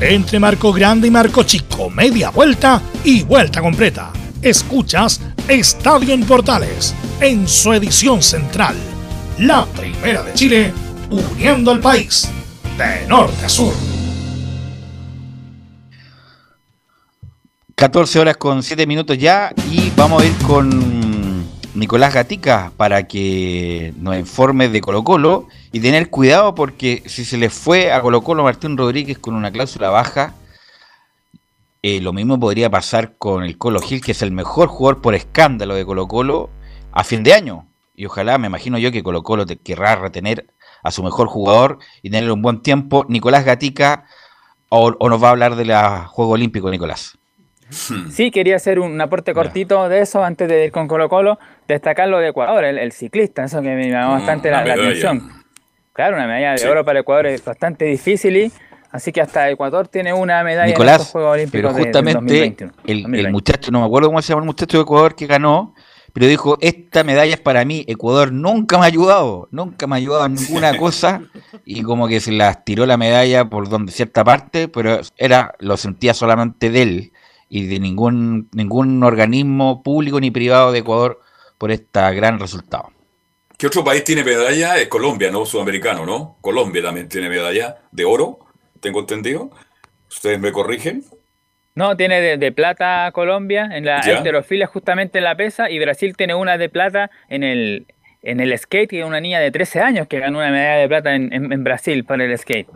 Entre marco grande y marco chico, media vuelta y vuelta completa. Escuchas Estadio en Portales en su edición central. La primera de Chile, uniendo al país de norte a sur. 14 horas con 7 minutos ya y vamos a ir con Nicolás Gatica para que nos informe de Colo Colo y tener cuidado porque si se le fue a Colo Colo Martín Rodríguez con una cláusula baja, eh, lo mismo podría pasar con el Colo Gil, que es el mejor jugador por escándalo de Colo Colo a fin de año. y ojalá, me imagino yo, que Colo Colo querrá retener a su mejor jugador y tenerle un buen tiempo. Nicolás Gatica, o, o nos va a hablar del Juego Olímpico, Nicolás. Sí, quería hacer un aporte cortito de eso antes de ir con Colo Colo, destacar lo de Ecuador, el, el ciclista, eso que me llamó Mm, bastante la, atención. Claro, una medalla de Sí. oro para Ecuador es bastante difícil y así que hasta Ecuador tiene una medalla en estos Nicolás, Juegos Olímpicos pero de- justamente 2021, el, el 2020. muchacho, no me acuerdo cómo se llama el muchacho de Ecuador que ganó, pero dijo, esta medalla es para mí, Ecuador nunca me ha ayudado, nunca me ha ayudado en ninguna cosa, y como que se las tiró la medalla por donde cierta parte, pero era lo sentía solamente de él y de ningún, ningún organismo público ni privado de Ecuador por este gran resultado. ¿Qué otro país tiene medalla? Es Colombia, ¿no? Sudamericano, ¿no? Colombia también tiene medalla de oro, tengo entendido. ¿Ustedes me corrigen? No, tiene de, de plata Colombia en la Ya. alterofilia justamente en la pesa y Brasil tiene una de plata en el en el skate, es una niña de 13 años que ganó una medalla de plata en, en- en Brasil para el skate.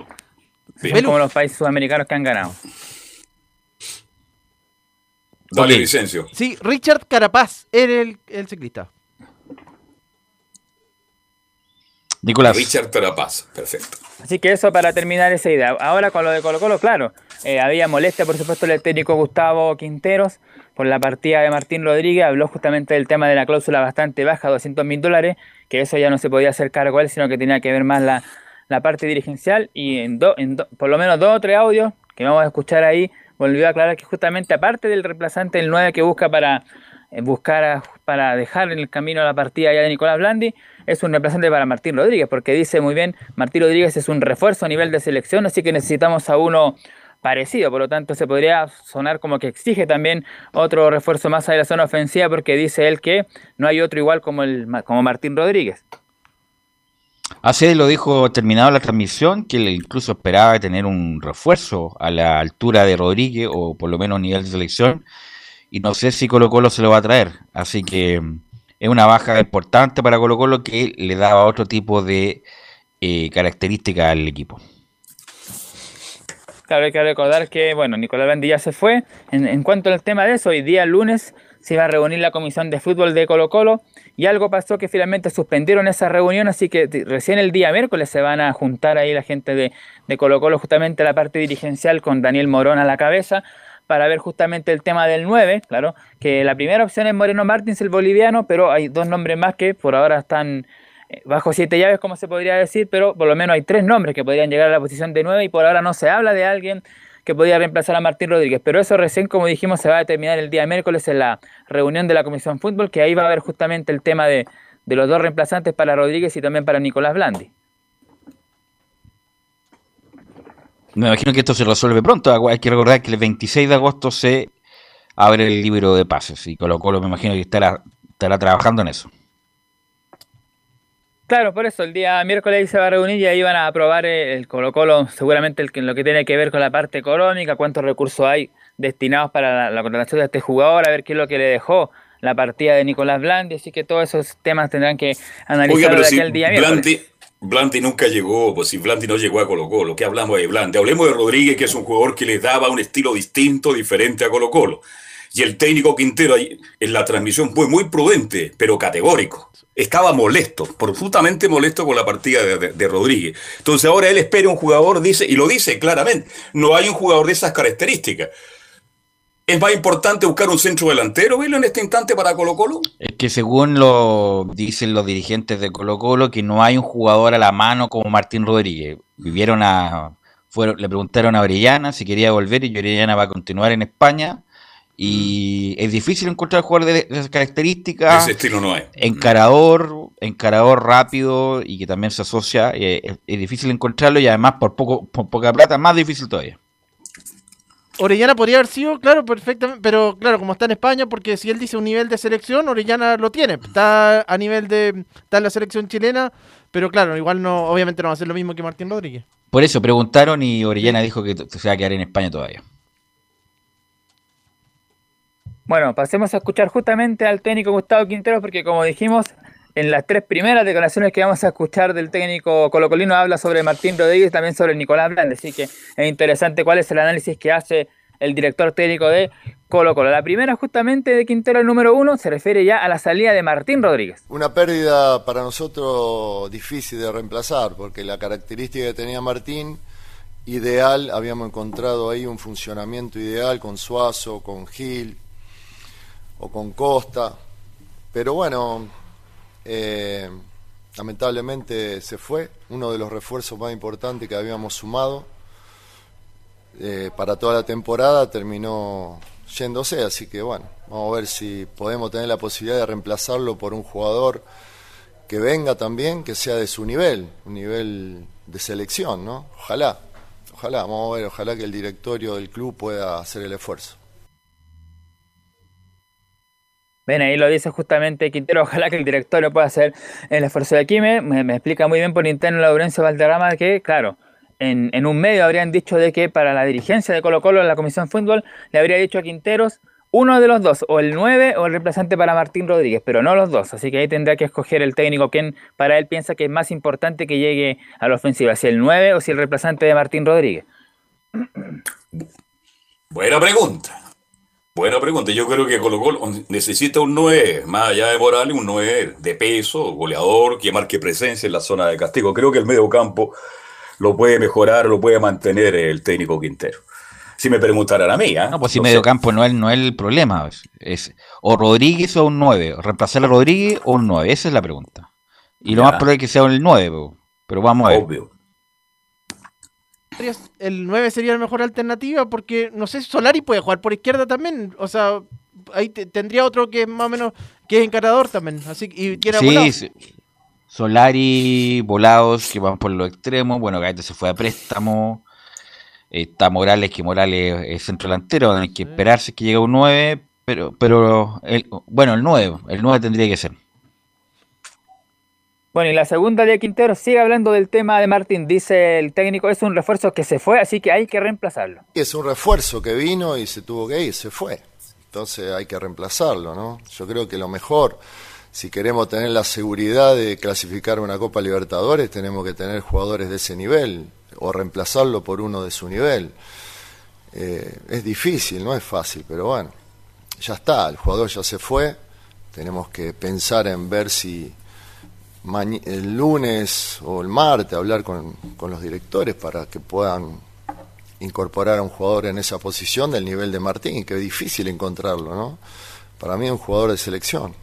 Son como los países sudamericanos que han ganado. Dale, Ok. Vicencio. Sí, Richard Carapaz era el, el ciclista. Nicolás. Richard Tarapaz, perfecto. Así que eso para terminar esa idea. Ahora con lo de Colo Colo, claro, eh, había molestia por supuesto el técnico Gustavo Quinteros por la partida de Martín Rodríguez, habló justamente del tema de la cláusula bastante baja, 200 mil dólares, que eso ya no se podía hacer cargo él, sino que tenía que ver más la, la parte dirigencial y en, do- en do- por lo menos dos o tres audios que vamos a escuchar ahí, volvió a aclarar que justamente aparte del reemplazante, el 9 que busca para eh, buscar para dejar en el camino la partida ya de Nicolás Blandi, es un reemplazante para Martín Rodríguez, porque dice muy bien, Martín Rodríguez es un refuerzo a nivel de selección, así que necesitamos a uno parecido, por lo tanto se podría sonar como que exige también otro refuerzo más a la zona ofensiva, porque dice él que no hay otro igual como, el, como Martín Rodríguez. Así lo dijo terminado la transmisión, que incluso esperaba tener un refuerzo a la altura de Rodríguez o por lo menos nivel de selección. Y no sé si Colo Colo se lo va a traer. Así que es una baja importante para Colo Colo que le daba otro tipo de eh, características al equipo. Claro, hay que recordar que, bueno, Nicolás Blandi ya se fue. En, en cuanto al tema de eso, hoy día lunes se iba a reunir la comisión de fútbol de Colo Colo y algo pasó que finalmente suspendieron esa reunión, así que recién el día miércoles se van a juntar ahí la gente de, de Colo Colo, justamente la parte dirigencial con Daniel Morón a la cabeza para ver justamente el tema del 9, claro, que la primera opción es Moreno Martins, el boliviano, pero hay dos nombres más que por ahora están eh, bajo siete llaves, como se podría decir, pero por lo menos hay tres nombres que podrían llegar a la posición de 9 y por ahora no se habla de alguien que podría reemplazar a Martín Rodríguez, pero eso recién, como dijimos, se va a determinar el día miércoles en la reunión de la Comisión Fútbol, que ahí va a haber justamente el tema de, de los dos reemplazantes para Rodríguez y también para Nicolás Blandi. Me imagino que esto se resuelve pronto. Hay que recordar que el 26 de agosto se abre el libro de pases y Colo Colo me imagino que estará, estará trabajando en eso. Claro, por eso el día miércoles se va a reunir y ahí van a aprobar el Colo Colo, seguramente el que- lo que tiene que ver con la parte económica, cuántos recursos hay destinados para la, la contratación de este jugador, a ver qué es lo que le dejó la partida de Nicolás Blandi, así que todos esos temas tendrán que analizar de si aquí al día miércoles. Blandi, Blandi nunca llegó, pues si Blandi no llegó a Colo Colo, ¿qué hablamos de Blandi? Hablemos de Rodríguez, que es un jugador que le daba un estilo distinto, diferente a Colo Colo. Y el técnico Quintero en la transmisión fue muy prudente, pero categórico. Estaba molesto, profundamente molesto con la partida de, Rodríguez. Entonces ahora él espera un jugador, dice, y lo dice claramente, no hay un jugador de esas características. ¿Es más importante buscar un centro delantero, verlo en este instante para Colo Colo? Es que según lo dicen los dirigentes de Colo Colo, que no hay un jugador a la mano como Martín Rodríguez. Vivieron a, le preguntaron a Orellana si quería volver y Orellana va a continuar en España. Y es difícil encontrar jugadores de, de esas características. Ese estilo no hay. Encarador, encarador rápido y que también se asocia. eh, es, es difícil encontrarlo y además por poco, por poca plata, más difícil todavía. Orellana podría haber sido, claro, perfectamente, pero claro, como está en España, porque si él dice un nivel de selección, Orellana lo tiene, está a nivel de, está en la selección chilena, pero claro, igual no, obviamente no va a ser lo mismo que Martín Rodríguez. Por eso preguntaron y Orellana dijo que se va a quedar en España todavía. Bueno, pasemos a escuchar justamente al técnico Gustavo Quintero, porque como dijimos, en las tres primeras declaraciones que vamos a escuchar del técnico colocolino habla sobre Martín Rodríguez y también sobre Nicolás Blandi, así que es interesante cuál es el análisis que hace el director técnico de Colo Colo. La primera justamente de Quintero, el número uno, se refiere ya a la salida de Martín Rodríguez. Una pérdida para nosotros difícil de reemplazar, porque la característica que tenía Martín, ideal, habíamos encontrado ahí un funcionamiento ideal con Suazo, con Gil o con Costa, pero bueno, eh, lamentablemente se fue, uno de los refuerzos más importantes que habíamos sumado eh, para toda la temporada terminó yéndose, así que bueno, vamos a ver si podemos tener la posibilidad de reemplazarlo por un jugador que venga también, que sea de su nivel, un nivel de selección, ¿no? Ojalá, ojalá, vamos a ver, ojalá que el directorio del club pueda hacer el esfuerzo. Ven, ahí lo dice justamente Quintero, ojalá que el directorio pueda hacer el esfuerzo de aquí. Me, me, explica muy bien por interno Laurencio Valderrama que, claro, en, en, un medio habrían dicho de que para la dirigencia de Colo Colo en la Comisión Fútbol le habría dicho a Quinteros uno de los dos, o el 9 o el reemplazante para Martín Rodríguez, pero no los dos. Así que ahí tendrá que escoger el técnico quien para él piensa que es más importante que llegue a la ofensiva, si el 9 o si el reemplazante de Martín Rodríguez. Buena pregunta. Buena pregunta. Yo creo que Colo Colo necesita un 9, más allá de Morales, un 9 de peso, goleador, que marque presencia en la zona de castigo. Creo que el medio campo lo puede mejorar, lo puede mantener el técnico Quintero. Si me preguntaran a mí, ¿eh? No, pues si medio campo no es, no es el problema. Es o Rodríguez o un 9. reemplazar a Rodríguez o un 9. Esa es la pregunta. Y lo más probable es que sea el 9, pero vamos a ver. Obvio el 9 sería la mejor alternativa porque, no sé, Solari puede jugar por izquierda también. O sea, ahí tendría otro que es más o menos, que es encarador también. Así y tiene sí, Solari, volados que van por los extremos. Bueno, Gaete se fue a préstamo. Está Morales, que Morales es centro delantero. Hay que esperarse que llegue un 9. Pero, pero el, bueno, el 9, el 9 tendría que ser. Bueno, y la segunda de Quintero sigue hablando del tema de Martín. Dice el técnico, es un refuerzo que se fue, así que hay que reemplazarlo. Es un refuerzo que vino y se tuvo que ir, se fue. Entonces hay que reemplazarlo, ¿no? Yo creo que lo mejor, si queremos tener la seguridad de clasificar una Copa Libertadores, tenemos que tener jugadores de ese nivel o reemplazarlo por uno de su nivel. Eh, es difícil, no es fácil, pero bueno, ya está, el jugador ya se fue. Tenemos que pensar en ver si el lunes o el martes hablar con, los directores para que puedan incorporar a un jugador en esa posición del nivel de Martín, que es difícil encontrarlo, ¿no? Para mí es un jugador de selección.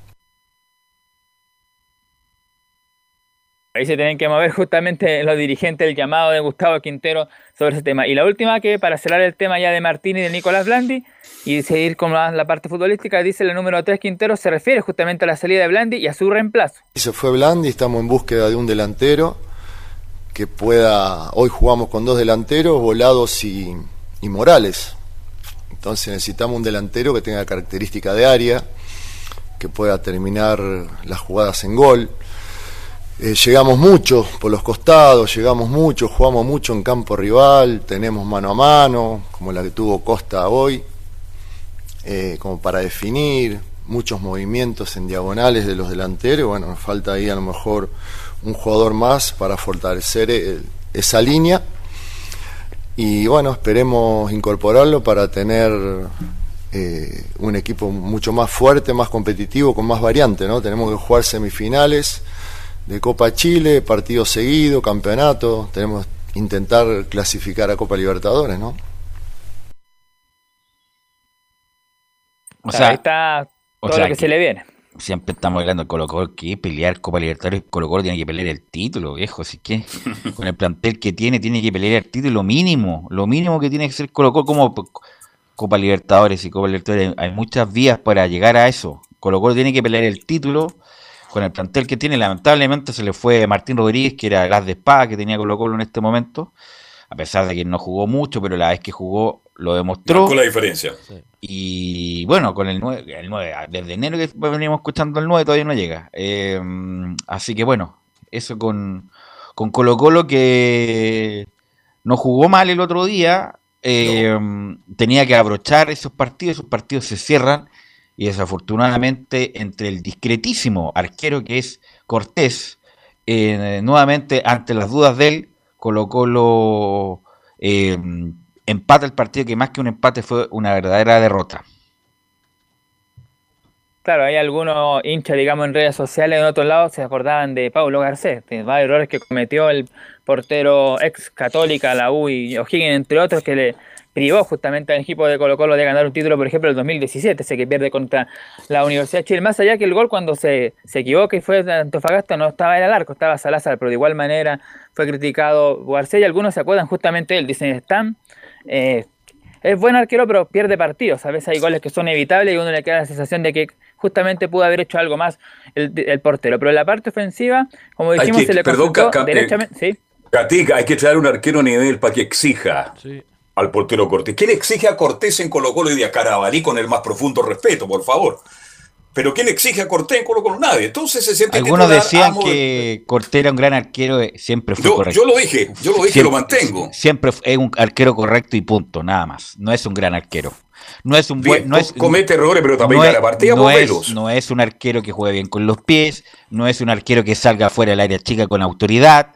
Ahí se tienen que mover justamente los dirigentes del llamado de Gustavo Quintero sobre ese tema. Y la última que para cerrar el tema ya de Martín y de Nicolás Blandi y seguir con la, parte futbolística, dice el número 3 Quintero, se refiere justamente a la salida de Blandi y a su reemplazo. Se fue Blandi, estamos en búsqueda de un delantero que pueda, hoy jugamos con dos delanteros, Volados y, y Morales. Entonces necesitamos un delantero que tenga característica de área, que pueda terminar las jugadas en gol eh, llegamos mucho por los costados, llegamos mucho, jugamos mucho en campo rival, tenemos mano a mano, como la que tuvo Costa hoy, eh, como para definir, muchos movimientos en diagonales de los delanteros, bueno, nos falta ahí a lo mejor un jugador más para fortalecer eh, esa línea y bueno, esperemos incorporarlo para tener un equipo mucho más fuerte, más competitivo, con más variante, ¿no? Tenemos que jugar semifinales de Copa Chile, partido seguido, campeonato, tenemos que intentar clasificar a Copa Libertadores, ¿no? O sea, ahí está todo lo que, se le viene. Siempre estamos hablando de Colo Colo que pelear Copa Libertadores, Colo Colo tiene que pelear el título, viejo, así que con el plantel que tiene, tiene que pelear el título, lo mínimo, lo mínimo que tiene que ser Colo Colo como Copa Libertadores y Copa Libertadores, hay muchas vías para llegar a eso. Colo Colo tiene que pelear el título con el plantel que tiene. Lamentablemente se le fue Martín Rodríguez, que era gas de espada que tenía Colo Colo en este momento, a pesar de que no jugó mucho, pero la vez que jugó lo demostró. Con la diferencia. Y bueno, con el 9, el 9, desde enero que venimos escuchando el 9 todavía no llega. Eh, así que bueno, eso con, con Colo Colo que no jugó mal el otro día. Eh, tenía que abrochar esos partidos, esos partidos se cierran y desafortunadamente entre el discretísimo arquero que es Cortés, eh, nuevamente ante las dudas de él, Colo Colo eh, empata el partido que más que un empate fue una verdadera derrota. Claro, hay algunos hinchas, digamos, en redes sociales en otros lados se acordaban de Paulo Garcés, de varios errores que cometió el portero ex católica, la U y O'Higgins, entre otros, que le privó justamente al equipo de Colo Colo de ganar un título, por ejemplo, el 2017, ese que pierde contra la Universidad de Chile. Más allá que el gol cuando se, se equivoca y fue de Antofagasta no estaba en el arco, estaba Salazar, pero de igual manera fue criticado Garcés y algunos se acuerdan justamente de él, dicen, están... Eh, es buen arquero, pero pierde partidos. A veces hay goles que son evitables y uno le queda la sensación de que justamente pudo haber hecho algo más el, el portero. Pero en la parte ofensiva, como dijimos, que, se le perdón, Ca- Ca- derechamente. Sí. Gatica, hay que traer un arquero a nivel para que exija al portero Cortés. ¿Qué le exige a Cortés en Colo Colo y a Carabalí con el más profundo respeto, por favor? Pero ¿qué le exige a Cortés en Colo Colo? Nadie. Entonces se siente Algunos decían amo- que Cortés era un gran arquero, eh, siempre fue Yo, correcto. yo lo dije, yo lo dije y lo mantengo. Siempre es un arquero correcto y punto, nada más. No es un gran arquero. No es un buen. Bien, No es, co- comete errores, pero también no es- partida no es- no es un arquero que juegue bien con los pies, no es un arquero que salga fuera del área chica con autoridad,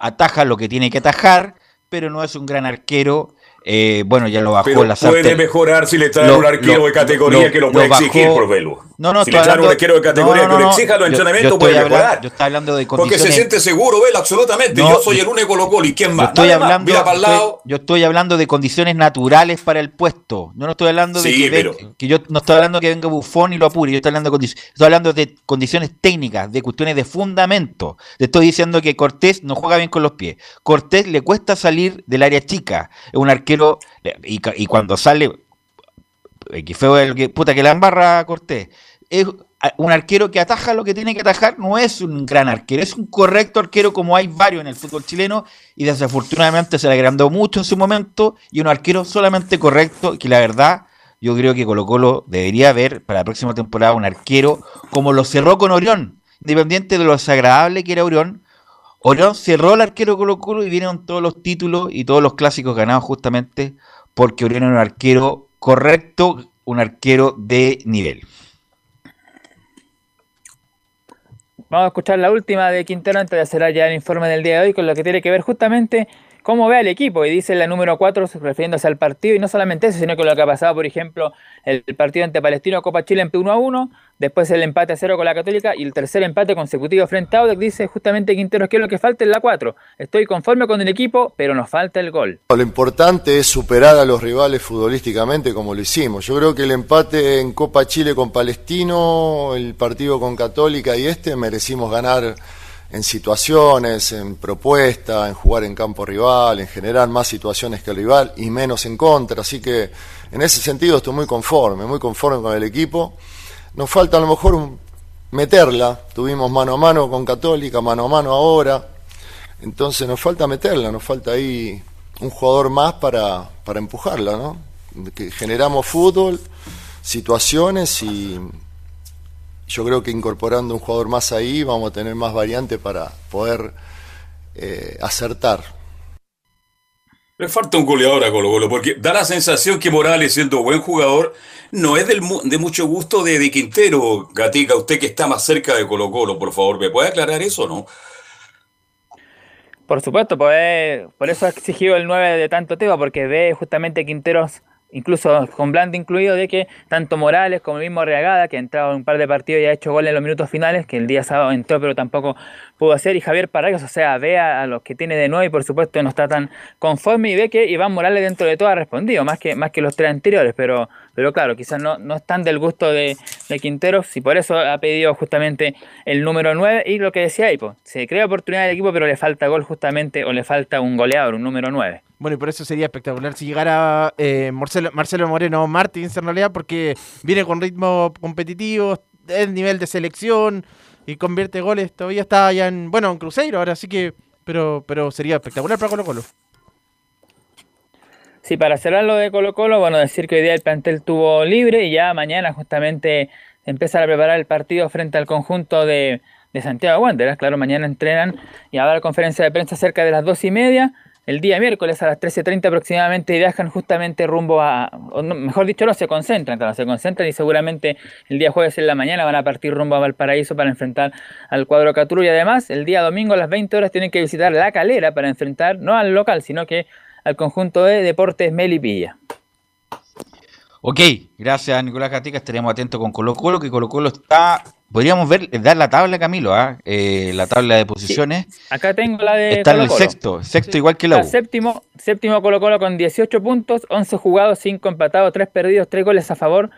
ataja lo que tiene que atajar, pero no es un gran arquero. Eh, bueno, ya lo bajó Pero la puede sartén. mejorar si le trae Lo- un arquero lo- de categoría lo- que lo puede bajó- exigir por velo. No, no, si estoy le trae un arquero de categoría no, no, que lo exija los Yo- yo entrenamientos, estoy puede hablando- mejorar. Yo estoy hablando de Porque se condiciones. siente seguro, él, absolutamente. Yo soy yo- el único Colo Colo y quién Yo más. estoy, Nadie más. hablando, Mira para el estoy- lado. yo estoy hablando de condiciones naturales para el puesto. Yo no estoy hablando de Sí, que, yo no estoy hablando que venga Bufón y lo apure. Yo estoy hablando de, condi- estoy hablando de condiciones técnicas, de cuestiones de fundamento. Te estoy diciendo que Cortés no juega bien con los pies. Cortés le cuesta salir del área chica. Es un arquero y, cuando sale que fue el que puta que la embarra Cortés. Es un arquero que ataja lo que tiene que atajar, no es un gran arquero, es un correcto arquero como hay varios en el fútbol chileno y desafortunadamente se le agrandó mucho en su momento y un arquero solamente correcto que la verdad yo creo que Colo Colo debería ver para la próxima temporada un arquero como lo cerró con Orión, independiente de lo desagradable que era Orión. Orión cerró el arquero Colo Colo y vinieron todos los títulos y todos los clásicos ganados justamente porque Orión era un arquero correcto, un arquero de nivel. Vamos a escuchar la última de Quintero antes de hacer ya el informe del día de hoy con lo que tiene que ver justamente cómo ve al equipo. Y dice la número 4 refiriéndose al partido y no solamente eso, sino que lo que ha pasado, por ejemplo, el, partido ante Palestino Copa Chile en 1 a 1, después el empate a 0 con la Católica y el tercer empate consecutivo frente a Audax. Dice justamente Quintero que es lo que falta en la 4. Estoy conforme con el equipo, pero nos falta el gol. Lo importante es superar a los rivales futbolísticamente como lo hicimos. Yo creo que el empate en Copa Chile con Palestino, el partido con Católica y este merecimos ganar en situaciones, en propuesta, en jugar en campo rival, en generar más situaciones que el rival y menos en contra. Así que en ese sentido estoy muy conforme, muy conforme con el equipo. Nos falta a lo mejor meterla. Tuvimos mano a mano con Católica, mano a mano ahora. Entonces nos falta meterla, nos falta ahí un jugador más para, para empujarla, ¿no? Que generamos fútbol, situaciones y yo creo que incorporando un jugador más ahí vamos a tener más variante para poder eh, acertar. Le falta un goleador a Colo Colo, porque da la sensación que Morales, siendo buen jugador, no es del mu- de mucho gusto de, de Quintero. Gatica, usted que está más cerca de Colo Colo, por favor, ¿me puede aclarar eso o no? Por supuesto, pues, por eso ha exigido el 9 de tanto tema, porque ve justamente Quinteros, incluso con Blando incluido, de que tanto Morales como el mismo Reagada, que ha entrado en un par de partidos y ha hecho goles en los minutos finales, que el día sábado entró pero tampoco pudo hacer, y Javier Parragues, o sea, ve a, los que tiene de nuevo y por supuesto no está tan conforme y ve que Iván Morales dentro de todo ha respondido, más que, más que los tres anteriores, pero, pero claro, quizás no, no están del gusto de, de Quinteros y por eso ha pedido justamente el número 9 y lo que decía pues, se crea oportunidad del equipo pero le falta gol justamente o le falta un goleador, un número 9. Bueno, y por eso sería espectacular si llegara eh, Marcelo, Marcelo Moreno Martins en realidad, porque viene con ritmo competitivo, es nivel de selección y convierte goles. Todavía está allá en, bueno, en Cruzeiro ahora, así que, pero, pero sería espectacular para Colo Colo. Sí, para cerrar lo de Colo Colo, bueno, decir que hoy día el plantel tuvo libre y ya mañana justamente empiezan a preparar el partido frente al conjunto de, de Santiago Wanderers. Claro, mañana entrenan y habrá conferencia de prensa cerca de las dos y media. El día miércoles a las 13.30 aproximadamente viajan justamente rumbo a, mejor dicho, no, se concentran, claro, se concentran y seguramente el día jueves en la mañana van a partir rumbo a Valparaíso para enfrentar al cuadro Caturu y además el día domingo a las 20 horas tienen que visitar La Calera para enfrentar, no al local, sino que al conjunto de Deportes Melipilla. Ok, gracias Nicolás Gatica, estaremos atentos con Colo Colo, que Colo Colo está, podríamos ver, dar la tabla Camilo, ¿ah? Eh, la tabla de posiciones. Acá tengo la de Está en el sexto, sexto igual que la U. Séptimo, séptimo Colo Colo con 18 puntos, 11 jugados, 5 empatados, 3 perdidos, 3 goles a favor,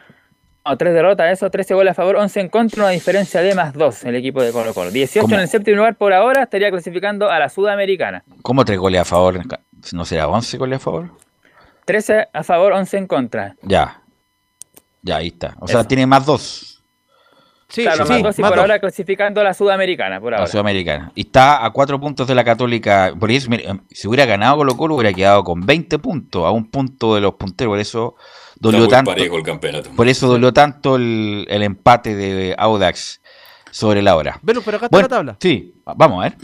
no, 3 derrotas, eso, 13 goles a favor, 11 en contra, una diferencia de más 2 el equipo de Colo Colo. 18 ¿Cómo? en el séptimo lugar por ahora, estaría clasificando a la Sudamericana. ¿Cómo tres goles a favor? ¿No será 11 goles a favor? 13 a favor, 11 en contra. Ya. Ya, ahí está. O sea, Eso. tiene más dos. Sí, claro, sí, más 2 y más por ahora clasificando a la Sudamericana, por La ahora. Sudamericana. Y está a cuatro puntos de la Católica. Por eso, mire, si hubiera ganado Colo Colo, hubiera quedado con 20 puntos, a un punto de los punteros. Por eso dolió Está muy tanto. parejo el campeonato. Por eso dolió tanto el, el empate de Audax sobre la hora. Velo, pero acá está Bueno, la tabla. Sí, vamos a ver.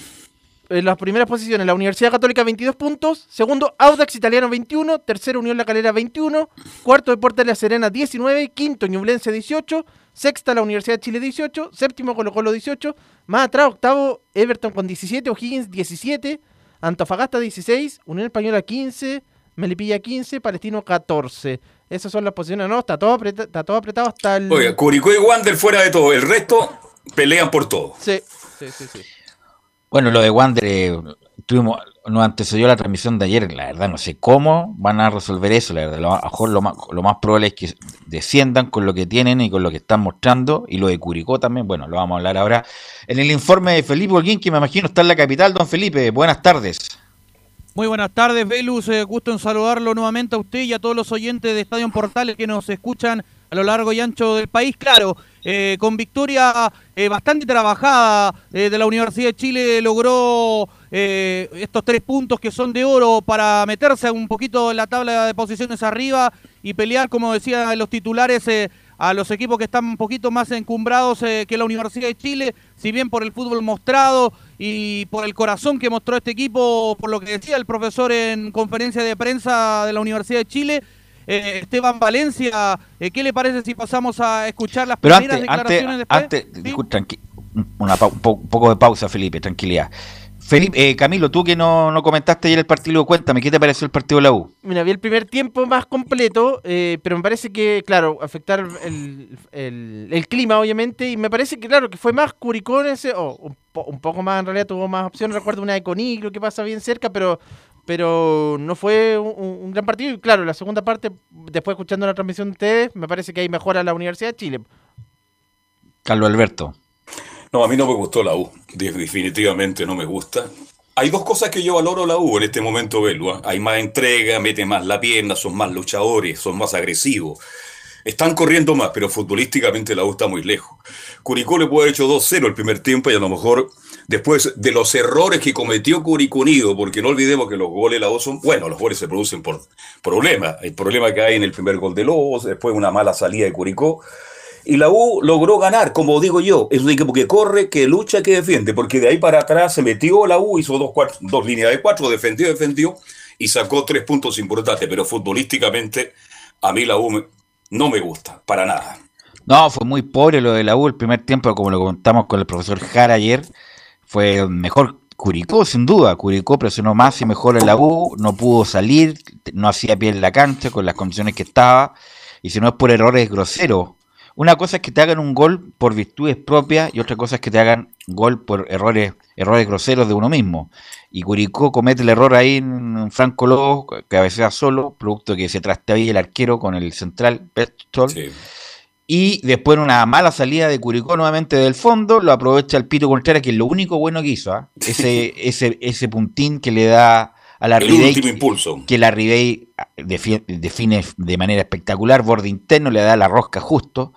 En las primeras posiciones, la Universidad Católica 22 puntos, segundo Audax Italiano 21, tercero Unión La Calera 21, cuarto Deportes de La Serena 19, quinto Ñublense 18, sexta la Universidad de Chile 18, séptimo Colo Colo 18, más atrás octavo Everton con 17, O'Higgins 17, Antofagasta 16, Unión Española 15, Melipilla 15, Palestino 14. Esas son las posiciones, no, está todo, apreta- está todo apretado hasta el... Oiga, Curicó y Wander fuera de todo. El resto pelean por todo. Sí, sí, sí, sí. Bueno, lo de Wander, eh, tuvimos, nos antecedió la transmisión de ayer, la verdad, no sé cómo van a resolver eso, la verdad, lo, a lo mejor lo más, lo más probable es que desciendan con lo que tienen y con lo que están mostrando, y lo de Curicó también, bueno, lo vamos a hablar ahora. En el informe de Felipe Holguín, que me imagino está en la capital, don Felipe, buenas tardes. Muy buenas tardes, Velus. Eh, gusto en saludarlo nuevamente a usted y a todos los oyentes de Estadio Portales que nos escuchan a lo largo y ancho del país. Claro, eh, con victoria eh, bastante trabajada eh, de la Universidad de Chile, logró estos tres puntos que son de oro para meterse un poquito en la tabla de posiciones arriba y pelear, como decían los titulares, a los equipos que están un poquito más encumbrados que la Universidad de Chile, si bien por el fútbol mostrado y por el corazón que mostró este equipo, por lo que decía el profesor en conferencia de prensa de la Universidad de Chile, eh, Esteban Valencia, eh, ¿qué le parece si pasamos a escuchar las Pero primeras antes, antes, declaraciones después? antes, tranqui- una pau- un po- un poco de pausa, Felipe, tranquilidad. Felipe, eh, Camilo, tú que no, no comentaste ayer el partido, cuéntame, ¿qué te pareció el partido de la U? Mira, vi el primer tiempo más completo, eh, pero me parece que, claro, afectar el, el- el clima, obviamente, y me parece que, claro, que fue más Curicó en ese, o un, po- un poco más, en realidad tuvo más opciones, recuerdo una de Conigro que pasa bien cerca, pero pero no fue un, gran partido, y claro, la segunda parte, después escuchando la transmisión de ustedes, me parece que ahí mejora la Universidad de Chile. Carlos Alberto. No, a mí no me gustó la U. De- Definitivamente no me gusta. Hay dos cosas que yo valoro la U en este momento, Belu. ¿ah? Hay más entrega, meten más la pierna, son más luchadores, son más agresivos. Están corriendo más, pero futbolísticamente la U está muy lejos. Curicó le puede haber hecho 2-0 el primer tiempo y a lo mejor después de los errores que cometió Curicó Unido, porque no olvidemos que los goles de la U son, bueno, los goles se producen por problemas. El problema que hay en el primer gol de Lobos, después una mala salida de Curicó. Y la U logró ganar, como digo yo, es un equipo que corre, que lucha, que defiende, porque de ahí para atrás se metió la U, hizo dos, líneas de cuatro, defendió, defendió y sacó tres puntos importantes, pero futbolísticamente a mí la U no me gusta, para nada. No, fue muy pobre lo de la U el primer tiempo, como lo comentamos con el profesor Jara ayer. Fue mejor Curicó, sin duda. Curicó presionó más y mejor en la U, no pudo salir, no hacía pie en la cancha con las condiciones que estaba. Y si no es por errores groseros. Una cosa es que te hagan un gol por virtudes propias y otra cosa es que te hagan gol por errores, errores groseros de uno mismo. Y Curicó comete el error ahí en Franco Lobo, cabecea solo, producto que se trastabilla el arquero con el central, Pestol. Y después una mala salida de Curicó nuevamente del fondo, lo aprovecha el Pito Contreras, que es lo único bueno que hizo. ¿ah? Ese, ese, ese puntín que le da a la El Ribey, último impulso. que la Ribey defi- define de manera espectacular, borde interno, le da la rosca justo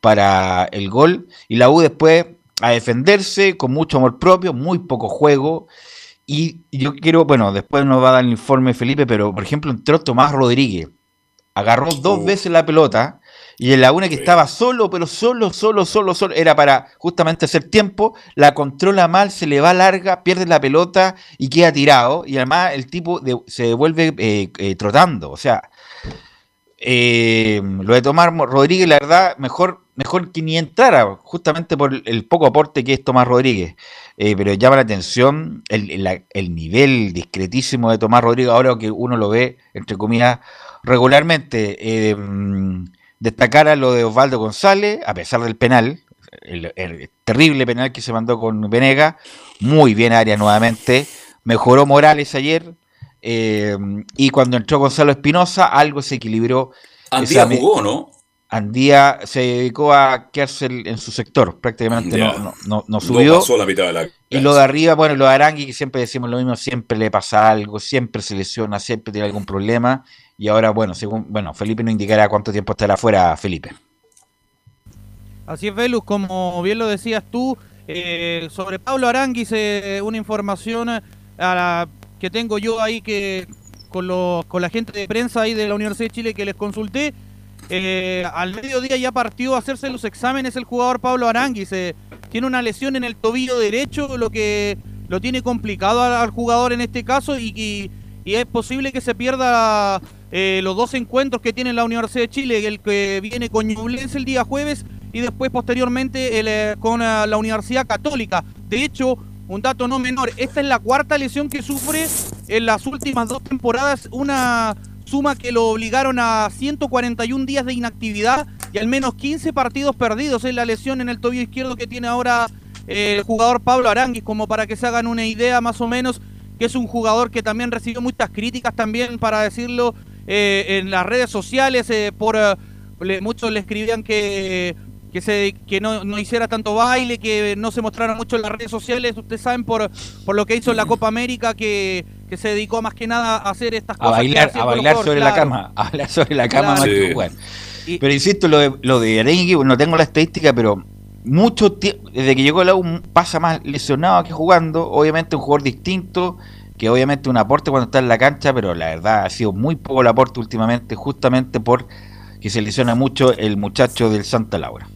para el gol. Y la U después a defenderse con mucho amor propio, muy poco juego. Y yo quiero, bueno, después nos va a dar el informe Felipe, pero por ejemplo entró Tomás Rodríguez, agarró dos veces la pelota y en la una que estaba solo, pero solo, solo, solo, solo, era para justamente hacer tiempo, la controla mal, se le va larga, pierde la pelota y queda tirado. Y además el tipo de- se devuelve eh, eh, trotando. O sea, eh, lo de Tomás Rodríguez, la verdad, mejor, mejor que ni entrara, justamente por el poco aporte que es Tomás Rodríguez. Eh, pero llama la atención el, el nivel discretísimo de Tomás Rodríguez, ahora que uno lo ve, entre comillas, regularmente. Eh, destacar a lo de Osvaldo González, a pesar del penal, el, el terrible penal que se mandó con Venega, muy bien área nuevamente, mejoró Morales ayer, eh, y cuando entró Gonzalo Espinosa, algo se equilibró. Andía Esa jugó, ¿no? Andía se dedicó a quedarse en su sector, prácticamente no, no, no- no subió. pasó la mitad de la y lo de arriba, bueno, lo de Arangui, que siempre decimos lo mismo, siempre le pasa algo, siempre se lesiona, siempre tiene algún problema. Y ahora, bueno, según, bueno, Felipe no indicará cuánto tiempo estará fuera Felipe. Así es, Velus, como bien lo decías tú, eh, sobre Pablo Aranguis, eh, una información que tengo yo ahí que con, los- con la gente de prensa ahí de la Universidad de Chile que les consulté. eh, al mediodía ya partió a hacerse los exámenes el jugador Pablo Aranguis. eh, tiene una lesión en el tobillo derecho, lo que lo tiene complicado al, al jugador en este caso y, y- y es posible que se pierda eh, los dos encuentros que tiene la Universidad de Chile, el que viene con Ñublense el día jueves y después posteriormente el, eh, con eh, la Universidad Católica. De hecho, un dato no menor, esta es la cuarta lesión que sufre en las últimas dos temporadas, una suma que lo obligaron a 141 días de inactividad y al menos 15 partidos perdidos en la lesión en el tobillo izquierdo que tiene ahora eh, el jugador Pablo Aranguis, como para que se hagan una idea más o menos, que es un jugador que también recibió muchas críticas también, para decirlo, eh, en las redes sociales, eh, por eh, le- muchos le escribían que que se que no, no hiciera tanto baile, que no se mostrara mucho en las redes sociales, ustedes saben por, por lo que hizo en la Copa América, que, que se dedicó más que nada a hacer estas A cosas. bailar, a bailar sobre la cama, a bailar sobre la cama Claro. más que jugar. Pero insisto, lo de, lo de Arengui, no tengo la estadística, pero mucho tie- desde que llegó a la U pasa más lesionado que jugando. Obviamente un jugador distinto, que obviamente un aporte cuando está en la cancha, pero la verdad ha sido muy poco el aporte últimamente, justamente por que se lesiona mucho el muchacho del Santa Laura.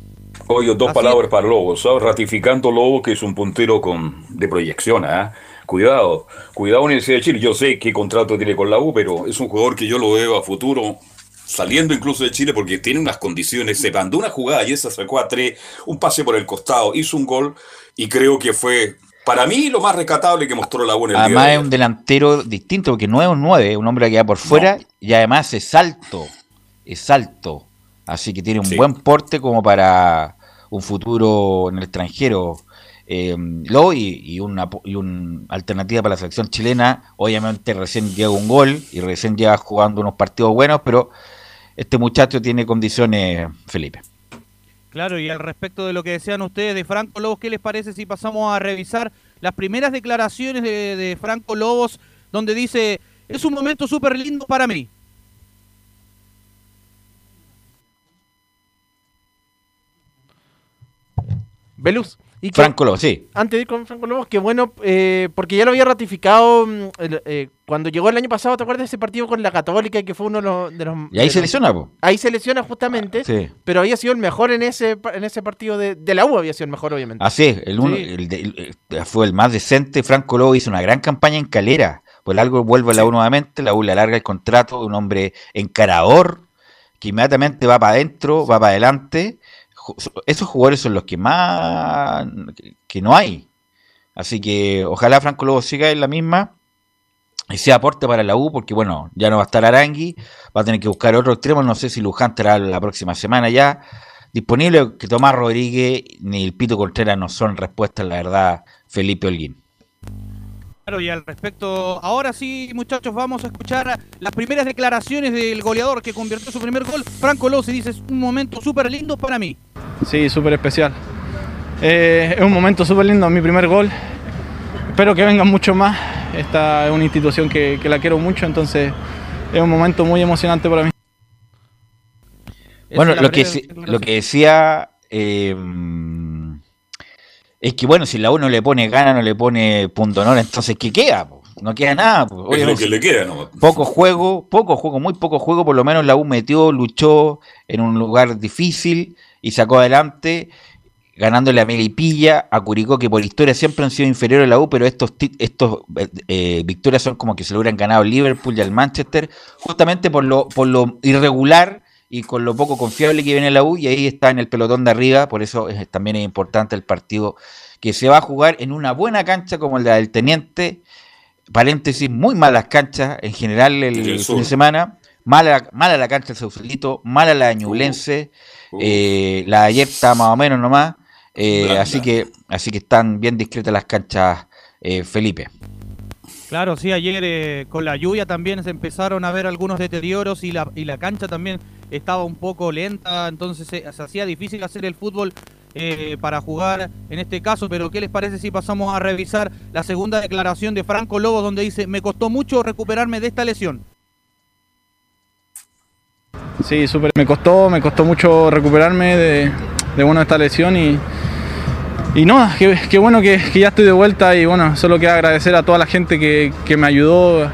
Oye, dos Así palabras para Lobos, ¿sabes? ratificando Lobos que es un puntero con de proyección, ¿ah? Cuidado, cuidado Universidad de Chile. Yo sé qué contrato tiene con la U, pero es un jugador que yo lo veo a futuro saliendo incluso de Chile porque tiene unas condiciones. Se mandó una jugada y esa sacó a tres, un pase por el costado, hizo un gol y creo que fue para mí lo más rescatable que mostró la día Además de es un delantero distinto, porque no es un 9, es un hombre que va por fuera y además es alto, es alto. Así que tiene un Sí. buen porte como para un futuro en el extranjero. Eh, y, y una y un alternativa para la selección chilena. Obviamente recién llega un gol y recién llega jugando unos partidos buenos, pero este muchacho tiene condiciones, Felipe. Claro, y al respecto de lo que decían ustedes de Franco Lobos, ¿qué les parece si pasamos a revisar las primeras declaraciones de, de Franco Lobos, donde dice, es un momento súper lindo para mí? Velus. Y que- Franco Lobo, sí. Antes de ir con Franco Lobos, que bueno, eh, porque ya lo había ratificado mm, el- eh, cuando llegó el año pasado, ¿te acuerdas de ese partido con la Católica que fue uno de los... de los- Y ahí de se los- lesiona, po. Ahí se lesiona justamente, Sí. pero había sido el mejor en ese en ese partido de, de la U, había sido el mejor, obviamente. Así el uno, Sí. el de- el- el- fue el más decente. Franco Lobo hizo una gran campaña en Calera. Por algo vuelve a la U nuevamente. La U le alarga el contrato. Un hombre encarador que inmediatamente va para adentro, va para adelante. Esos jugadores son los que más que no hay. Así que ojalá Franco Lobo siga en la misma y sea aporte para la U, porque bueno, ya no va a estar Arangui, va a tener que buscar otro extremo. No sé si Luján estará la próxima semana ya disponible. Que Tomás Rodríguez ni el Pito Contreras no son respuestas, la verdad, Felipe Holguín. Claro, y al respecto, ahora sí, muchachos, vamos a escuchar las primeras declaraciones del goleador que convirtió su primer gol, Franco Lobos, y dice, es un momento súper lindo para mí. Sí, súper especial. Eh, es un momento súper lindo, mi primer gol. Espero que vengan muchos más. Esta es una institución que, que la quiero mucho, entonces es un momento muy emocionante para mí. Bueno, lo que, lo que decía eh, es que, bueno, si la U no le pone gana, no le pone punto honor, entonces ¿qué queda? po? No queda nada. po. Es lo que le queda, ¿no? Poco juego, poco juego, muy poco juego, por lo menos la U metió, luchó en un lugar difícil y sacó adelante. Ganándole a Melipilla, a Curicó, que por historia siempre han sido inferiores a la U, pero estos, estos eh, eh, victorias son como que se lo hubieran ganado al Liverpool y al Manchester, justamente por lo, por lo irregular y con lo poco confiable que viene la U, y ahí está en el pelotón de arriba, por eso es- también es importante el partido que se va a jugar en una buena cancha como la del Teniente, paréntesis, muy malas canchas en general el, fin de semana, mala, mala la cancha del Sausalito, mala la de Ñublense, eh, la de ayer está más o menos nomás, eh, así que así que están bien discretas las canchas, eh, Felipe. Claro, sí, ayer eh, con la lluvia también se empezaron a ver algunos deterioros y la, y la cancha también estaba un poco lenta, entonces se, se hacía difícil hacer el fútbol eh, para jugar en este caso, pero ¿qué les parece si pasamos a revisar la segunda declaración de Franco Lobo donde dice, me costó mucho recuperarme de esta lesión? Sí, súper. Me costó, me costó mucho recuperarme de, de bueno, esta lesión y, y no, qué, qué bueno que, ya estoy de vuelta y bueno, solo quiero agradecer a toda la gente que, que me ayudó,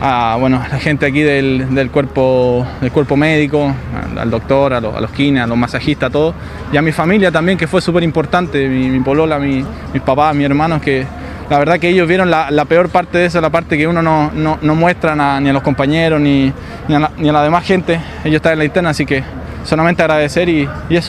a bueno, la gente aquí del, del cuerpo, del cuerpo médico, al, doctor, a los, a los kines, a los masajistas, a todos, y a mi familia también, que fue súper importante, mi, mi polola, mi- mis papás, mis hermanos, que la verdad que ellos vieron la, la peor parte de eso, la parte que uno no, no, no muestra ni a los compañeros ni, ni, a la, ni a la demás gente. Ellos están en la interna, así que solamente agradecer y, y eso.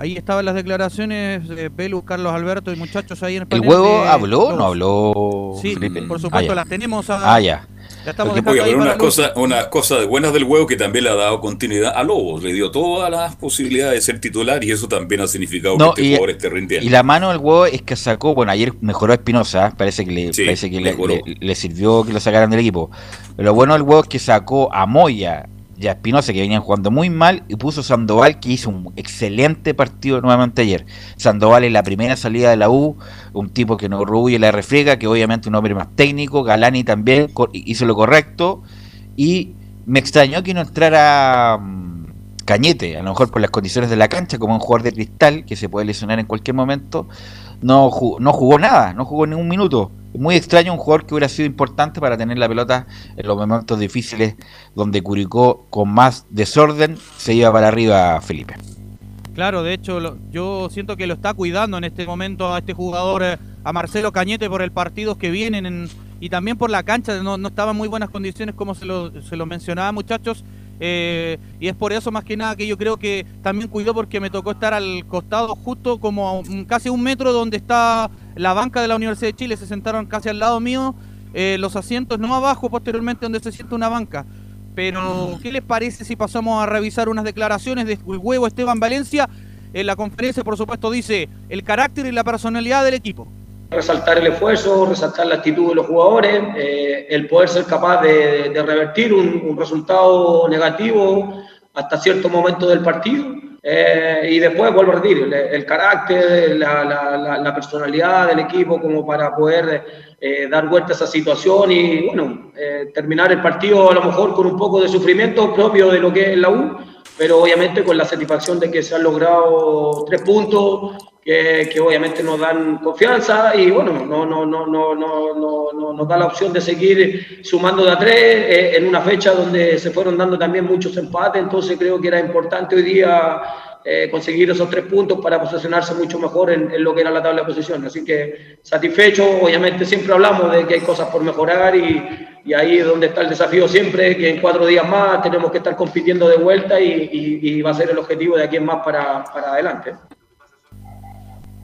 Ahí estaban las declaraciones de Belu, Carlos Alberto y muchachos ahí en el ¿El panel huevo de habló no habló? Sí, Felipe? por Ah, supuesto, ya. las tenemos. a- Ah, ya. Ya estamos pero para una cosa, una cosa de buenas del huevo que también le ha dado continuidad a Lobos, le dio todas las posibilidades de ser titular y eso también ha significado No, que este y- jugador esté rindiendo. Y la mano del huevo es que sacó, bueno, ayer mejoró a Espinosa, parece que, le, Sí, parece que le, le- le sirvió que lo sacaran del equipo. Pero lo bueno del huevo es que sacó a Moya y a Espinosa, que venían jugando muy mal, y puso Sandoval, que hizo un excelente partido nuevamente ayer. Sandoval en la primera salida de la U, un tipo que no ruye la refriega, que obviamente un hombre más técnico, Galani también hizo lo correcto, y me extrañó que no entrara mm, Cañete, a lo mejor por las condiciones de la cancha, como un jugador de cristal que se puede lesionar en cualquier momento, no jugó, no jugó nada, no jugó ni un minuto. Muy extraño un jugador que hubiera sido importante para tener la pelota en los momentos difíciles donde Curicó con más desorden se iba para arriba Felipe. Claro, de hecho, yo siento que lo está cuidando en este momento a este jugador, eh, a Marcelo Cañete, por el partidos que vienen en- y también por la cancha. No, no estaba en muy buenas condiciones, como se lo, se lo mencionaba, muchachos. Eh, y es por eso, más que nada, que yo creo que también cuidó porque me tocó estar al costado, justo como casi un metro donde está la banca de la Universidad de Chile. Se sentaron casi al lado mío, eh, los asientos, no abajo, posteriormente, donde se sienta una banca. Pero, ¿qué les parece si pasamos a revisar unas declaraciones de huevo Esteban Valencia? En la conferencia, por supuesto, dice el carácter y la personalidad del equipo. Resaltar el esfuerzo, resaltar la actitud de los jugadores, eh, el poder ser capaz de, de revertir un, un resultado negativo hasta cierto momento del partido. eh, y después, vuelvo a repetir, el, el carácter, la, la- la- la personalidad del equipo como para poder eh, dar vuelta a esa situación y, bueno, eh, terminar el partido a lo mejor con un poco de sufrimiento propio de lo que es la U, pero obviamente con la satisfacción de que se han logrado tres puntos que, que obviamente nos dan confianza y bueno, no, no, no, no, no, no, no- nos da la opción de seguir sumando de a tres eh, en una fecha donde se fueron dando también muchos empates, entonces creo que era importante hoy día eh, conseguir esos tres puntos para posicionarse mucho mejor en, en lo que era la tabla de posiciones. Así que satisfecho, obviamente siempre hablamos de que hay cosas por mejorar y, y ahí es donde está el desafío siempre, que en cuatro días más tenemos que estar compitiendo de vuelta y, y- y va a ser el objetivo de aquí en más para, para adelante.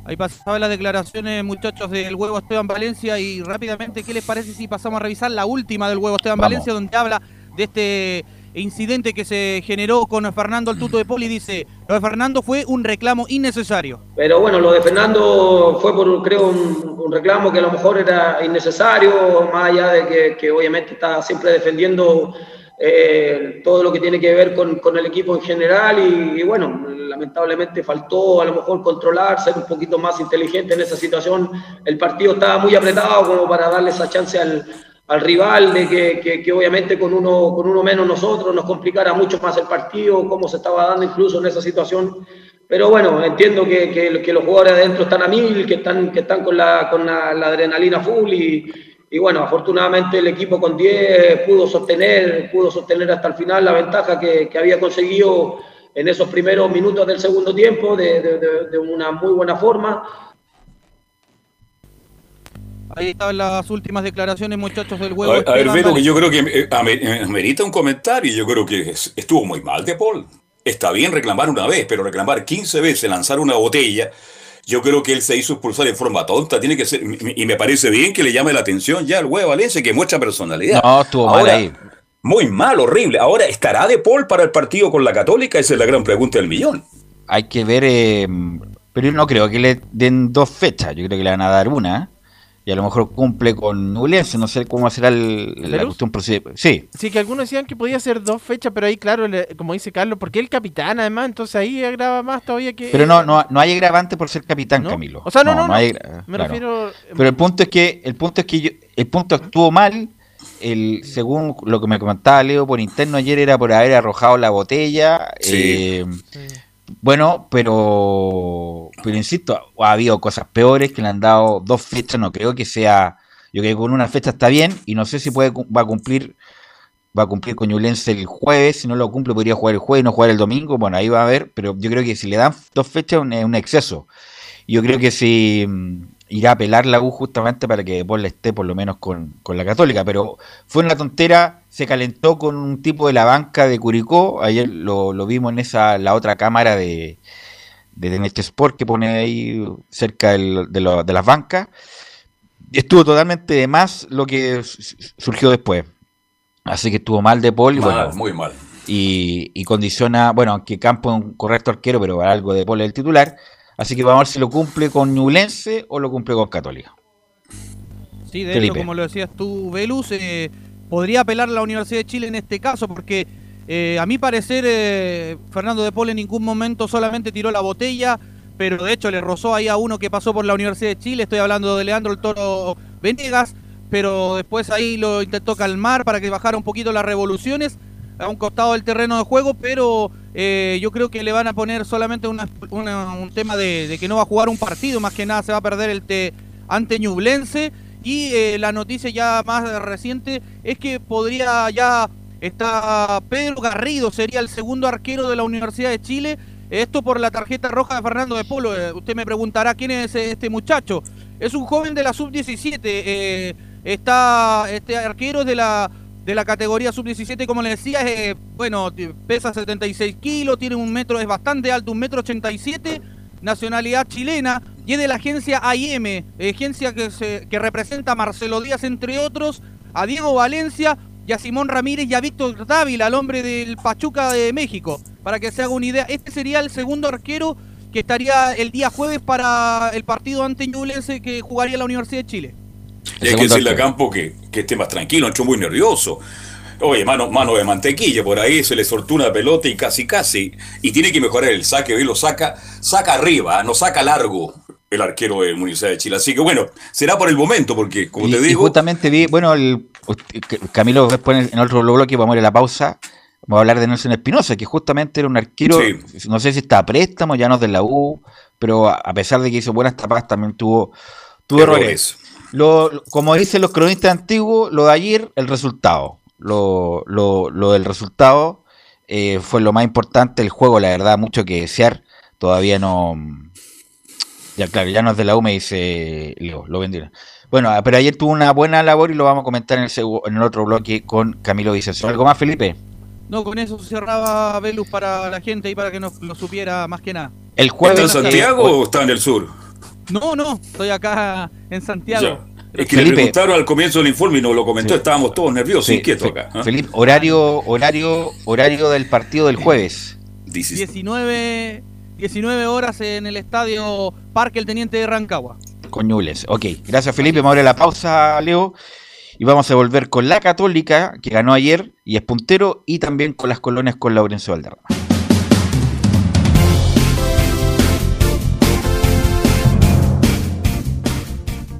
Ahí pasaban las declaraciones, muchachos, del huevo Esteban Valencia. Y rápidamente, ¿qué les parece si pasamos a revisar la última del huevo Esteban Vamos. Valencia, donde habla de este incidente que se generó con Fernando el Tuto de Poli? Dice: Lo de Fernando fue un reclamo innecesario. Pero bueno, lo de Fernando fue por, creo, un, reclamo que a lo mejor era innecesario, más allá de que, obviamente está siempre defendiendo eh, todo lo que tiene que ver con, con el equipo en general y, y bueno, lamentablemente faltó a lo mejor controlar, ser un poquito más inteligente en esa situación. El partido estaba muy apretado como para darle esa chance al, al rival de que, que- obviamente con uno, con uno menos nosotros nos complicara mucho más el partido, cómo se estaba dando incluso en esa situación. Pero bueno, entiendo que, que- los jugadores adentro están a mil, que están, que están con, la, con la, adrenalina full y, y bueno, afortunadamente el equipo con 10 pudo sostener, pudo sostener hasta el final la ventaja que, había conseguido en esos primeros minutos del segundo tiempo de- de una muy buena forma. Ahí estaban las últimas declaraciones, muchachos, del huevo. A, a ver, Velo, que Valdés. yo creo que eh, eh, amerita un comentario. Yo creo que es- estuvo muy mal de Paul. Está bien reclamar una vez, pero reclamar 15 veces, lanzar una botella, yo creo que él se hizo expulsar en forma tonta. Tiene que ser, y me parece bien que le llame la atención ya al huevo Valencia, que muestra personalidad. No, estuvo mal Ahora, ahí. Muy mal, horrible. Ahora, ¿estará de Paul para el partido con la Católica? Esa es la gran pregunta del millón. Hay que ver, eh, pero yo no creo que le den dos fechas, yo creo que le van a dar una. Y a lo mejor cumple con Nublense, no sé cómo será el, la cuestión Sí, Sí, que algunos decían que podía ser dos fechas, pero ahí, claro, le- como dice Carlos, porque el capitán, además, entonces ahí agrava más todavía que. pero no, no, no hay agravante por ser capitán, ¿No? Camilo. O sea, no, no, no. hay Me claro. refiero. Pero el punto es que, el punto es que yo- el punto estuvo mal. El, según lo que me comentaba Leo por interno ayer era por haber arrojado la botella. Sí. eh, bueno, pero pero insisto, ha habido cosas peores que le han dado dos fechas, no creo que sea, yo creo que con una fecha está bien y no sé si puede va a cumplir va a cumplir con Ñublense el jueves, si no lo cumple podría jugar el jueves y no jugar el domingo, bueno, ahí va a ver, pero yo creo que si le dan dos fechas es un exceso. Yo creo que si irá a apelar la U justamente para que Paul esté por lo menos con, con la Católica, pero fue una tontera, se calentó con un tipo de la banca de Curicó, ayer lo, lo vimos en esa la otra cámara de de Tenete Sport que pone ahí cerca del- de, lo- de las bancas. Y estuvo totalmente de más lo que surgió después. Así que estuvo mal de Paul Mal, bueno, muy mal. y, y condiciona, bueno, aunque Campo es un correcto arquero, pero algo de Paul es el titular. Así que vamos a ver si lo cumple con Ñublense o lo cumple con Católica. Sí, de Felipe. hecho, como lo decías tú, Velus, eh, podría apelar a la Universidad de Chile en este caso, porque eh, a mi parecer eh, Fernando de Paul en ningún momento solamente tiró la botella, pero de hecho le rozó ahí a uno que pasó por la Universidad de Chile, estoy hablando de Leandro el Toro Venegas, pero después ahí lo intentó calmar para que bajara un poquito las revoluciones a un costado del terreno de juego, pero eh, yo creo que le van a poner solamente un tema de, que no va a jugar un partido, más que nada se va a perder el te, ante Ñublense. Y eh, la noticia ya más reciente es que podría ya está Pedro Garrido, sería el segundo arquero de la Universidad de Chile. Esto por la tarjeta roja de Fernando de Polo. Eh, usted me preguntará quién es este muchacho. Es un joven de la sub-17. eh, está este arquero de la de la categoría sub-17, como le decía, eh, bueno, pesa 76 kilos, tiene un metro, es bastante alto, un metro 87, nacionalidad chilena, y es de la agencia AIM, agencia que, que representa a Marcelo Díaz, entre otros, a Diego Valencia y a Simón Ramírez y a Víctor Dávila, al hombre del Pachuca de México. Para que se haga una idea, este sería el segundo arquero que estaría el día jueves para el partido ante Ñublense que jugaría la Universidad de Chile. Y hay que decirle a Campo que, que esté más tranquilo, entró muy nervioso. Oye, mano, mano de mantequilla, por ahí se le soltó una pelota y casi casi. Y tiene que mejorar el saque, hoy lo saca, saca arriba, no saca largo el arquero de Universidad de Chile. Así que bueno, será por el momento, porque como y, te y digo, justamente vi, bueno, el, Camilo después en- otro bloque, vamos a ir a la pausa, vamos a hablar de Nelson Espinosa, que justamente era un arquero, no sé si está a préstamo, ya no es de la U, pero a a pesar de que hizo buenas tapas, también tuvo, tuvo errores. Errores. Lo, lo- como dicen los cronistas antiguos, lo de ayer, el resultado. Lo, lo, lo del resultado eh, fue lo más importante. El juego, la verdad, mucho que desear. Todavía no. Ya, claro, ya no es de la U, me dice Leo, lo vendieron. Bueno, ah, pero ayer tuvo una buena labor y lo vamos a comentar en el, segu- en el otro bloque con Camilo Vicencio. ¿Algo más, Felipe? No, con eso cerraba Velus para la gente y para que nos lo supiera más que nada. El ¿está jueves. en Santiago o está en el sur? No, no, estoy acá en Santiago. Ya. Es que le preguntaron al comienzo del informe y nos lo comentó, Sí. estábamos todos nerviosos, Sí, inquietos acá. ¿ah? Felipe, horario, horario, horario del partido del jueves. 19, 19 horas en el estadio Parque El Teniente de Rancagua. Con Ñublense. Ok, gracias Felipe. Vamos a ir a la pausa, Leo. Y vamos a volver con la Católica, que ganó ayer y es puntero, y también con las colonias con Laurencio Valderrama.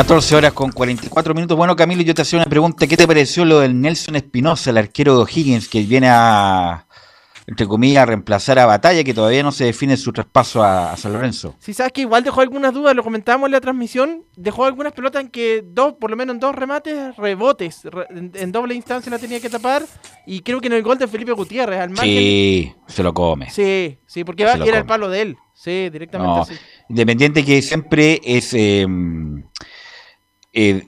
14 horas con 44 minutos. Bueno, Camilo, yo te hacía una pregunta. ¿Qué te pareció lo del Nelson Espinosa, el arquero de O'Higgins, que viene a, entre comillas, a reemplazar a Batalla, que todavía no se define su traspaso a, a San Lorenzo? Si sabes que igual dejó algunas dudas, lo comentábamos en la transmisión, dejó algunas pelotas en que dos, por lo menos en dos remates, rebotes, re- en, en doble instancia la tenía que tapar, y creo que en el gol de Felipe Gutiérrez, al margen. Sí, se lo come. Sí, sí, porque va- era el come. palo de él. Sí, directamente No, así. Independiente que siempre es eh, eh,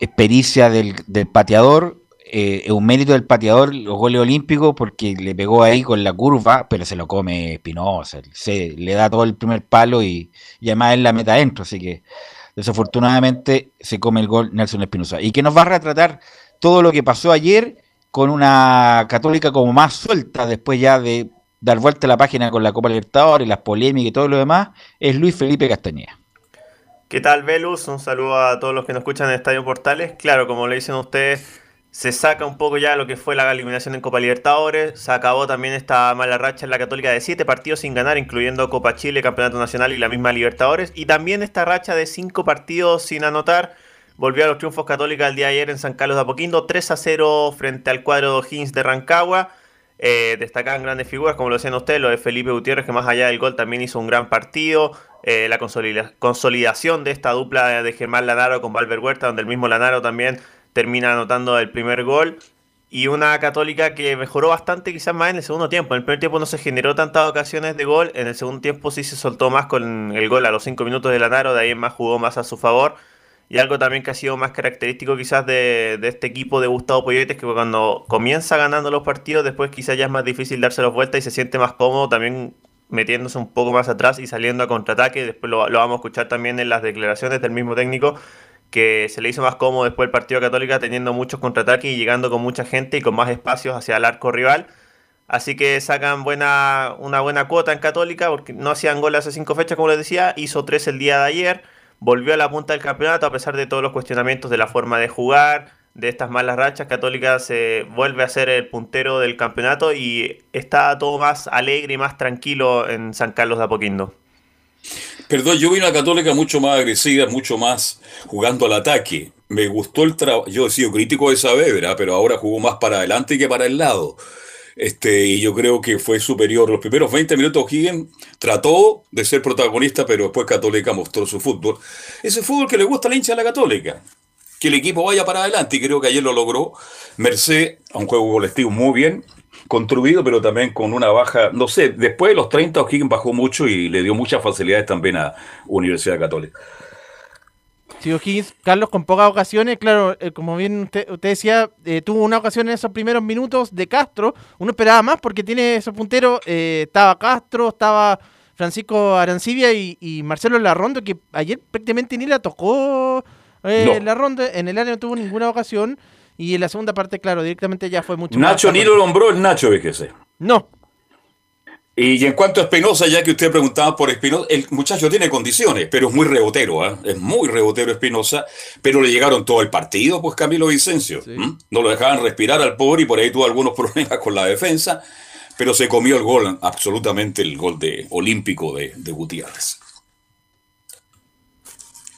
es pericia del, pateador, eh, es un mérito del pateador los goles olímpicos porque le pegó ahí con la curva, pero se lo come Espinosa, se le da todo el primer palo y, y además él la meta adentro, así que desafortunadamente se come el gol Nelson Espinosa. Y que nos va a retratar todo lo que pasó ayer con una católica como más suelta después ya de dar vuelta a la página con la Copa Libertadores, las polémicas y todo lo demás, es Luis Felipe Castañeda. ¿Qué tal, Velus? Un saludo a todos los que nos escuchan en Estadio Portales. Claro, como le dicen ustedes, se saca un poco ya lo que fue la eliminación en Copa Libertadores. Se acabó también esta mala racha en la Católica de siete partidos sin ganar, incluyendo Copa Chile, Campeonato Nacional y la misma Libertadores. Y también esta racha de cinco partidos sin anotar. Volvió a los triunfos Católica el día de ayer en San Carlos de Apoquindo, 3 a 0 frente al cuadro de O'Higgins de Rancagua. Eh, destacaban grandes figuras, como lo decían ustedes, lo de Felipe Gutiérrez, que más allá del gol también hizo un gran partido. Eh, la consolida- consolidación de esta dupla de Germán Lanaro con Valver Huerta, donde el mismo Lanaro también termina anotando el primer gol. Y una católica que mejoró bastante, quizás más en el segundo tiempo. En el primer tiempo no se generó tantas ocasiones de gol. En el segundo tiempo sí se soltó más con el gol a los 5 minutos de Lanaro. De ahí en más jugó más a su favor. Y algo también que ha sido más característico quizás de, este equipo de Gustavo Poyete es que cuando comienza ganando los partidos, después quizás ya es más difícil dárselos vuelta y se siente más cómodo también metiéndose un poco más atrás y saliendo a contraataque. Después lo, vamos a escuchar también en las declaraciones del mismo técnico, que se le hizo más cómodo después el partido Católica teniendo muchos contraataques y llegando con mucha gente y con más espacios hacia el arco rival. Así que sacan buena, una buena cuota en Católica porque no hacían gol hace cinco fechas, como les decía. Hizo tres el día de ayer. Volvió a la punta del campeonato a pesar de todos los cuestionamientos de la forma de jugar, de estas malas rachas. Católica se vuelve a ser el puntero del campeonato y está todo más alegre y más tranquilo en San Carlos de Apoquindo. Perdón, yo vi una católica mucho más agresiva, mucho más jugando al ataque. Me gustó el trabajo. Yo he sido crítico de Saavedra, pero ahora jugó más para adelante que para el lado. Este, y yo creo que fue superior. Los primeros 20 minutos O'Higgins trató de ser protagonista, pero después Católica mostró su fútbol. Ese fútbol que le gusta a la hincha de la Católica. Que el equipo vaya para adelante y creo que ayer lo logró. Merced a un juego colectivo muy bien construido, pero también con una baja, no sé, después de los 30 O'Higgins bajó mucho y le dio muchas facilidades también a Universidad Católica. Sí, O'Higgins, Carlos, con pocas ocasiones, claro, eh, como bien usted, usted decía, eh, tuvo una ocasión en esos primeros minutos de Castro. Uno esperaba más porque tiene esos punteros. eh, estaba Castro, estaba Francisco Arancibia y, y Marcelo Larrondo, que ayer prácticamente ni la tocó eh, No. Larrondo. En el área no tuvo ninguna ocasión. Y en la segunda parte, claro, directamente ya fue mucho Nacho más. ni lo nombró el Nacho, fíjese. No. Y en cuanto a Espinosa, ya que usted preguntaba por Espinosa, el muchacho tiene condiciones, pero es muy rebotero, ¿ah? es muy rebotero Espinosa, pero le llegaron todo el partido, pues Camilo Vicencio. No lo dejaban respirar al pobre y por ahí tuvo algunos problemas con la defensa, pero se comió el gol, absolutamente el gol de olímpico de, de Gutiérrez.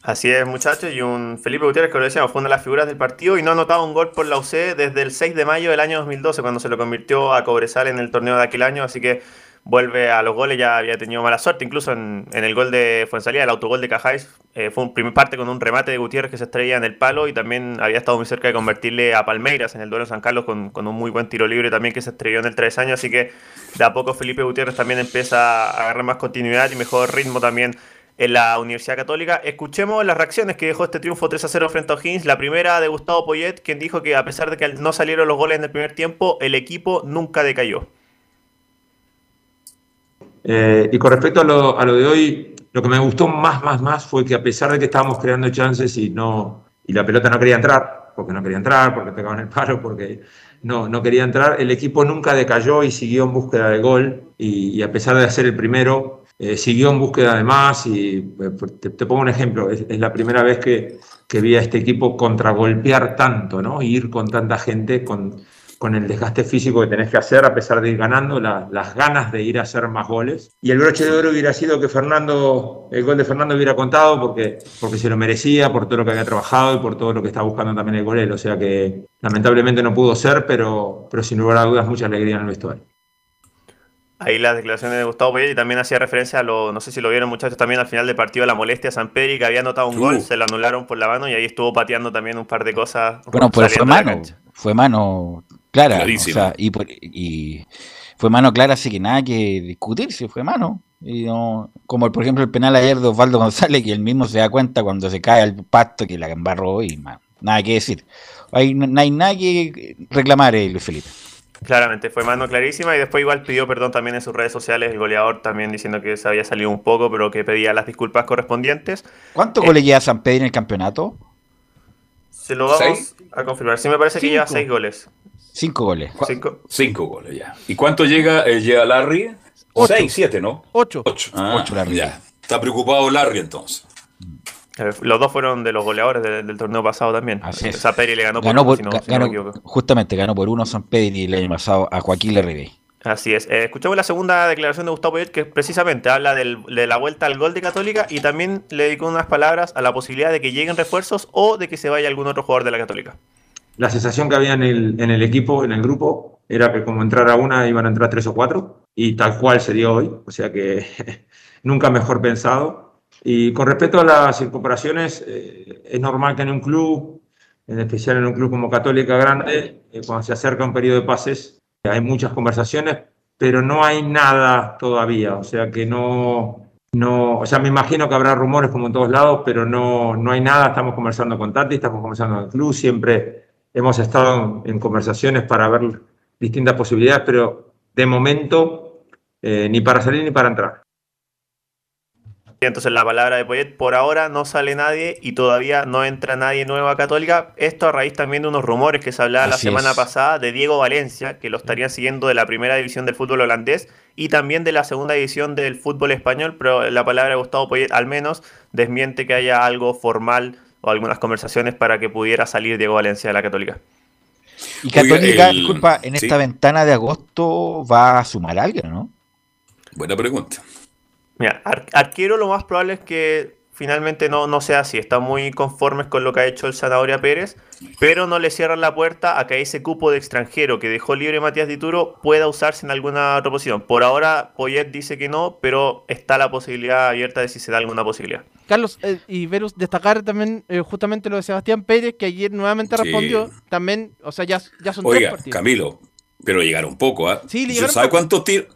Así es, muchachos, y un Felipe Gutiérrez que lo decíamos, fue una de las figuras del partido y no ha anotado un gol por la UC desde el 6 de mayo del año 2012, cuando se lo convirtió a Cobresal en el torneo de aquel año, así que vuelve a los goles, ya había tenido mala suerte, incluso en, el gol de Fuensalía, el autogol de Cajáis, eh, fue un primer parte con un remate de Gutiérrez que se estrella en el palo y también había estado muy cerca de convertirle a Palmeiras en el duelo de San Carlos con, con un muy buen tiro libre también que se estrelló en el 3 años, así que de a poco Felipe Gutiérrez también empieza a agarrar más continuidad y mejor ritmo también en la Universidad Católica. Escuchemos las reacciones que dejó este triunfo 3 a 0 frente a O'Higgins. La primera de Gustavo Poyet, quien dijo que a pesar de que no salieron los goles en el primer tiempo, el equipo nunca decayó. Eh, y con respecto a lo, de hoy, lo que me gustó más, más, más fue que a pesar de que estábamos creando chances y, no, y la pelota no quería entrar, porque no quería entrar, porque pegaban el palo, porque no, no quería entrar, el equipo nunca decayó y siguió en búsqueda de gol. Y, y a pesar de hacer el primero, eh, siguió en búsqueda de más. Y eh, te, pongo un ejemplo: es, la primera vez que, que vi a este equipo contragolpear tanto, ¿no? Ir con tanta gente, con, con el desgaste físico que tenés que hacer a pesar de ir ganando, la- las ganas de ir a hacer más goles. Y el broche de oro hubiera sido que Fernando, el gol de Fernando hubiera contado porque, porque se lo merecía, por todo lo que había trabajado y por todo lo que está buscando también el golero. O sea que lamentablemente no pudo ser, pero, pero sin lugar a dudas mucha alegría en el vestuario. Ahí las declaraciones de Gustavo Poyet y también hacía referencia a lo, no sé si lo vieron muchachos también al final del partido, la molestia a San Pedri que había anotado un gol, se lo anularon por la mano y ahí estuvo pateando también un par de cosas. Bueno, pero fue mano, fue mano clara. o sea, y, por- y fue mano clara, así que nada que discutir, si fue mano. Y no, como por ejemplo el penal ayer de Osvaldo González, que él mismo se da cuenta cuando se cae al pasto que la embarró y nada que decir. Hay, no hay nada que reclamar, eh, Luis Felipe. Claramente, fue mano clarísima y después igual pidió perdón también en sus redes sociales, el goleador también diciendo que se había salido un poco, pero que pedía las disculpas correspondientes. ¿Cuántos goles lleva San Pedro en el campeonato? Se lo vamos ¿Seis? a confirmar. Sí me parece que lleva seis goles. Cinco goles. Cinco. Cinco goles ya. ¿Y cuánto llega, eh, llega Larry? Ocho. Seis, siete, ¿no? Ocho. Ocho. Ah, Ocho, Larry. ya. Está preocupado Larry entonces. Eh, Los dos fueron de los goleadores de- del torneo pasado también. Así es. Saperi le ganó por Ganó uno, por- si no- ga- si no me ganó- equivoco. justamente ganó por uno San Pedro y el año pasado a Joaquín Lerribey. Así es. Eh, escuchamos la segunda declaración de Gustavo Poyet que precisamente habla del- de la vuelta al gol de Católica y también le dedicó unas palabras a la posibilidad de que lleguen refuerzos o de que se vaya algún otro jugador de la Católica. La sensación que había en el, en el equipo, en el grupo, era que como entrara una iban a entrar tres o cuatro, y tal cual sería hoy, o sea que nunca mejor pensado. Y con respecto a las incorporaciones, eh, es normal que en un club, en especial en un club como Católica Grande, eh, cuando se acerca un periodo de pases, hay muchas conversaciones, pero no hay nada todavía, o sea que no, no, o sea, me imagino que habrá rumores como en todos lados, pero no, no hay nada. Estamos conversando con Tati, estamos conversando con el club, siempre hemos estado en, conversaciones para ver distintas posibilidades, pero de momento eh, ni para salir ni para entrar. Y entonces la palabra de Poyet, por ahora no sale nadie y todavía no entra nadie nuevo a Católica. Esto a raíz también de unos rumores que se hablaba la semana es. pasada de Diego Valencia, que lo estarían siguiendo de la primera división del fútbol holandés y también de la segunda división del fútbol español, pero la palabra de Gustavo Poyet al menos desmiente que haya algo formal o algunas conversaciones para que pudiera salir Diego Valencia de la Católica. Y Oiga, Católica, el- disculpa, en sí. esta ventana de agosto va a sumar a alguien, ¿no? Buena pregunta. Mira, ar- arquero lo más probable es que finalmente no, no sea así. Están muy conformes con lo que ha hecho el Zanahoria Pérez, pero no le cierran la puerta a que ese cupo de extranjero que dejó libre Matías Dituro pueda usarse en alguna otra posición. Por ahora, Poyet dice que no, pero está la posibilidad abierta de si se da alguna posibilidad. Carlos eh, y Verus, destacar también eh, justamente lo de Sebastián Pérez, que ayer nuevamente Sí. respondió. También, o sea, ya, ya son tres Oiga, partidos. Camilo, pero llegaron poco, ¿ah? Sí, le ¿Usted llegaron ¿Sabe cuántos tiros?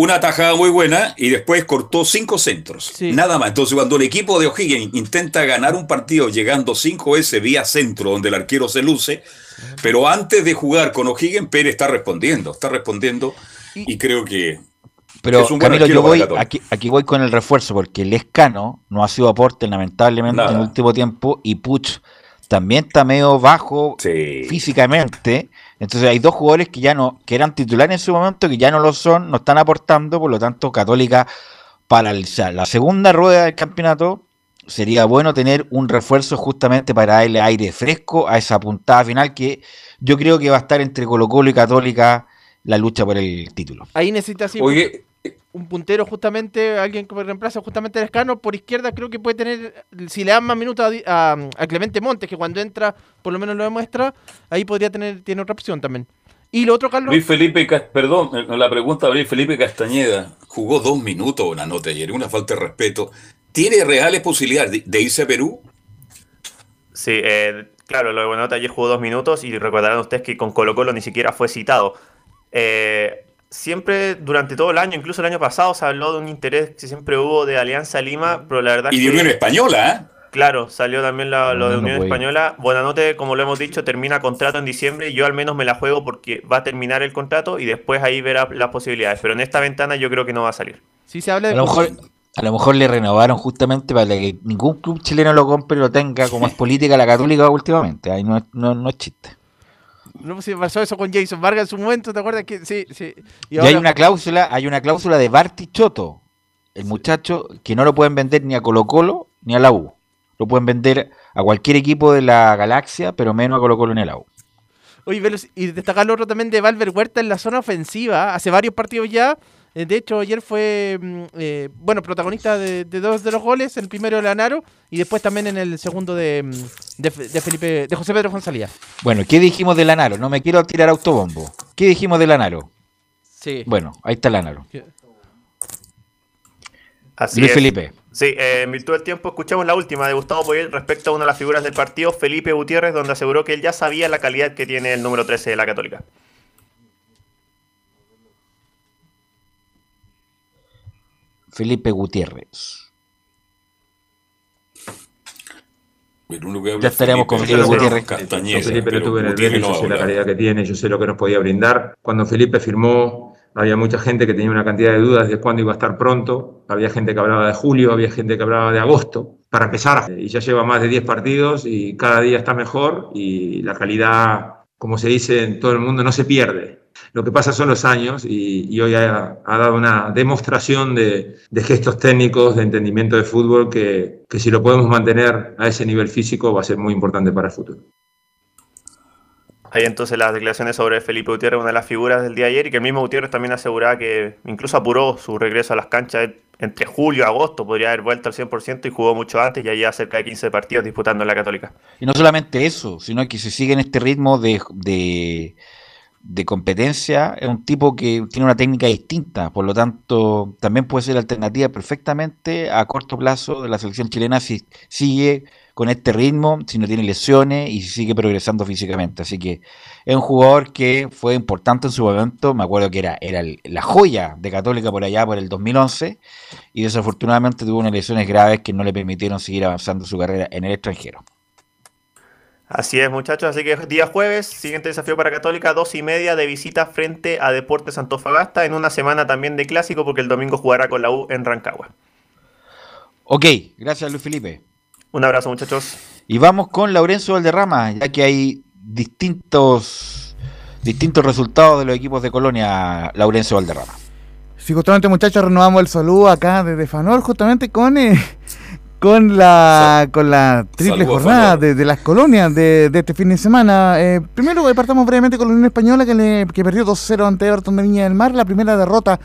Una tajada muy buena y después cortó cinco centros. Nada más. Entonces, cuando el equipo de O'Higgins intenta ganar un partido llegando cinco veces vía centro, donde el arquero se luce, pero antes de jugar con O'Higgins, Pérez está respondiendo. Está respondiendo y creo que. Pero es un buen Camilo, arquero yo voy, aquí, aquí voy con el refuerzo, porque Lescano no ha sido aporte lamentablemente Nada. en el último tiempo y Puch también está medio bajo físicamente. Entonces hay dos jugadores que ya no, que eran titulares en su momento, que ya no lo son, no están aportando, por lo tanto Católica para el- o sea, la segunda rueda del campeonato sería bueno tener un refuerzo justamente para darle aire fresco a esa puntada final que yo creo que va a estar entre Colo Colo y Católica la lucha por el título. Ahí necesita sí, Oye, un puntero justamente, alguien que reemplaza justamente a Lescano. Por izquierda creo que puede tener, si le dan más minutos a, Di- a- a Clemente Montes, que cuando entra por lo menos lo demuestra, ahí podría tener, tiene otra opción también. Y lo otro, Carlos, Luis Felipe, perdón, eh, la pregunta de Luis Felipe Castañeda. Jugó dos minutos una nota ayer, una falta de respeto. ¿Tiene reales posibilidades de, de irse a Perú? Sí, eh, claro, lo de Buenanote ayer jugó dos minutos y recordarán ustedes que con Colo Colo ni siquiera fue citado. Eh, siempre, durante todo el año, incluso el año pasado, se habló de un interés que siempre hubo de Alianza Lima, pero la verdad Y de que- Unión Española, ¿eh? Claro, salió también la- lo de No, no Unión puede. Española. Buenanote, como lo hemos dicho, termina contrato en diciembre yo al menos me la juego porque va a terminar el contrato y después ahí verá las posibilidades. Pero en esta ventana yo creo que no va a salir. si se habla A de... lo mejor, a lo mejor le renovaron justamente para que ningún club chileno lo compre y lo tenga como es política la católica últimamente. Ahí no, es- no, no es chiste. No sé si pasó eso con Jason Vargas en su momento, ¿te acuerdas? que Sí, sí. Y Y, ahora- hay una cláusula, hay una cláusula de Bartichotto, el muchacho, que no lo pueden vender ni a Colo Colo ni a la U. Lo pueden vender a cualquier equipo de la galaxia, pero menos a Colo Colo ni a la U. Oye, Velus, y destacar lo otro también de Valver Huerta en la zona ofensiva, hace varios partidos ya. Eh, De hecho, ayer fue, mm, eh, bueno, protagonista de, de dos de los goles, el primero de Lanaro y después también en el segundo de, mm, de, Fe- de Felipe, de José Pedro González. Bueno, ¿qué dijimos de Lanaro? No me quiero tirar autobombo. ¿Qué dijimos de Lanaro? Sí. Bueno, ahí está Lanaro. Así Luis es. Felipe. Sí, eh, en virtud del tiempo escuchamos la última de Gustavo Poyet respecto a una de las figuras del partido, Felipe Gutiérrez, donde aseguró que él ya sabía la calidad que tiene el número 13 de la Católica. Felipe Gutiérrez. Pero uno que habla Ya estaremos con Felipe Gutiérrez. Castañeda, Felipe pero tuve en el no yo sé la calidad que tiene, yo sé lo que nos podía brindar. Cuando Felipe firmó, había mucha gente que tenía una cantidad de dudas de cuándo iba a estar pronto. Había gente que hablaba de julio, había gente que hablaba de agosto. Para empezar, y ya lleva más de 10 partidos y cada día está mejor y la calidad, como se dice en todo el mundo, no se pierde. Lo que pasa son los años y, y hoy ha, ha dado una demostración de, de gestos técnicos, de entendimiento de fútbol, que, que si lo podemos mantener a ese nivel físico va a ser muy importante para el futuro. Ahí entonces las declaraciones sobre Felipe Gutiérrez, una de las figuras del día de ayer, y que el mismo Gutiérrez también aseguraba que incluso apuró su regreso a las canchas entre julio y agosto, podría haber vuelto al 100% y jugó mucho antes, ya lleva cerca de 15 partidos disputando en la Católica. Y no solamente eso, sino que si sigue en este ritmo de, de, de competencia, es un tipo que tiene una técnica distinta, por lo tanto, también puede ser alternativa perfectamente a corto plazo de la selección chilena si sigue con este ritmo, si no tiene lesiones y si sigue progresando físicamente. Así que es un jugador que fue importante en su momento, me acuerdo que era, era la joya de Católica por allá por el 2011 y desafortunadamente tuvo unas lesiones graves que no le permitieron seguir avanzando su carrera en el extranjero. Así es, muchachos. Así que día jueves, siguiente desafío para Católica, dos y media de visita frente a Deportes Antofagasta en una semana también de clásico porque el domingo jugará con la U en Rancagua. Ok, gracias Luis Felipe. Un abrazo, muchachos. Y vamos con Laurencio Valderrama, ya que hay distintos distintos resultados de los equipos de Colonia, Laurencio Valderrama. Sí, justamente muchachos, renovamos el saludo acá desde Fanor, justamente con eh, con la con la triple jornada de, de las colonias de, de este fin de semana. Eh, primero eh, partamos brevemente con la Unión Española que, le, que perdió 2-0 ante Everton de Viña del Mar, la primera derrota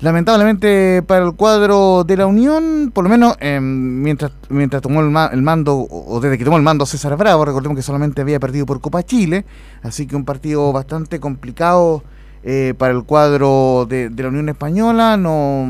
Lamentablemente para el cuadro de la Unión, por lo menos eh, mientras, mientras tomó el, ma- el mando, o desde que tomó el mando César Bravo, recordemos que solamente había perdido por Copa Chile, así que un partido bastante complicado eh, para el cuadro de, la Unión Española, no,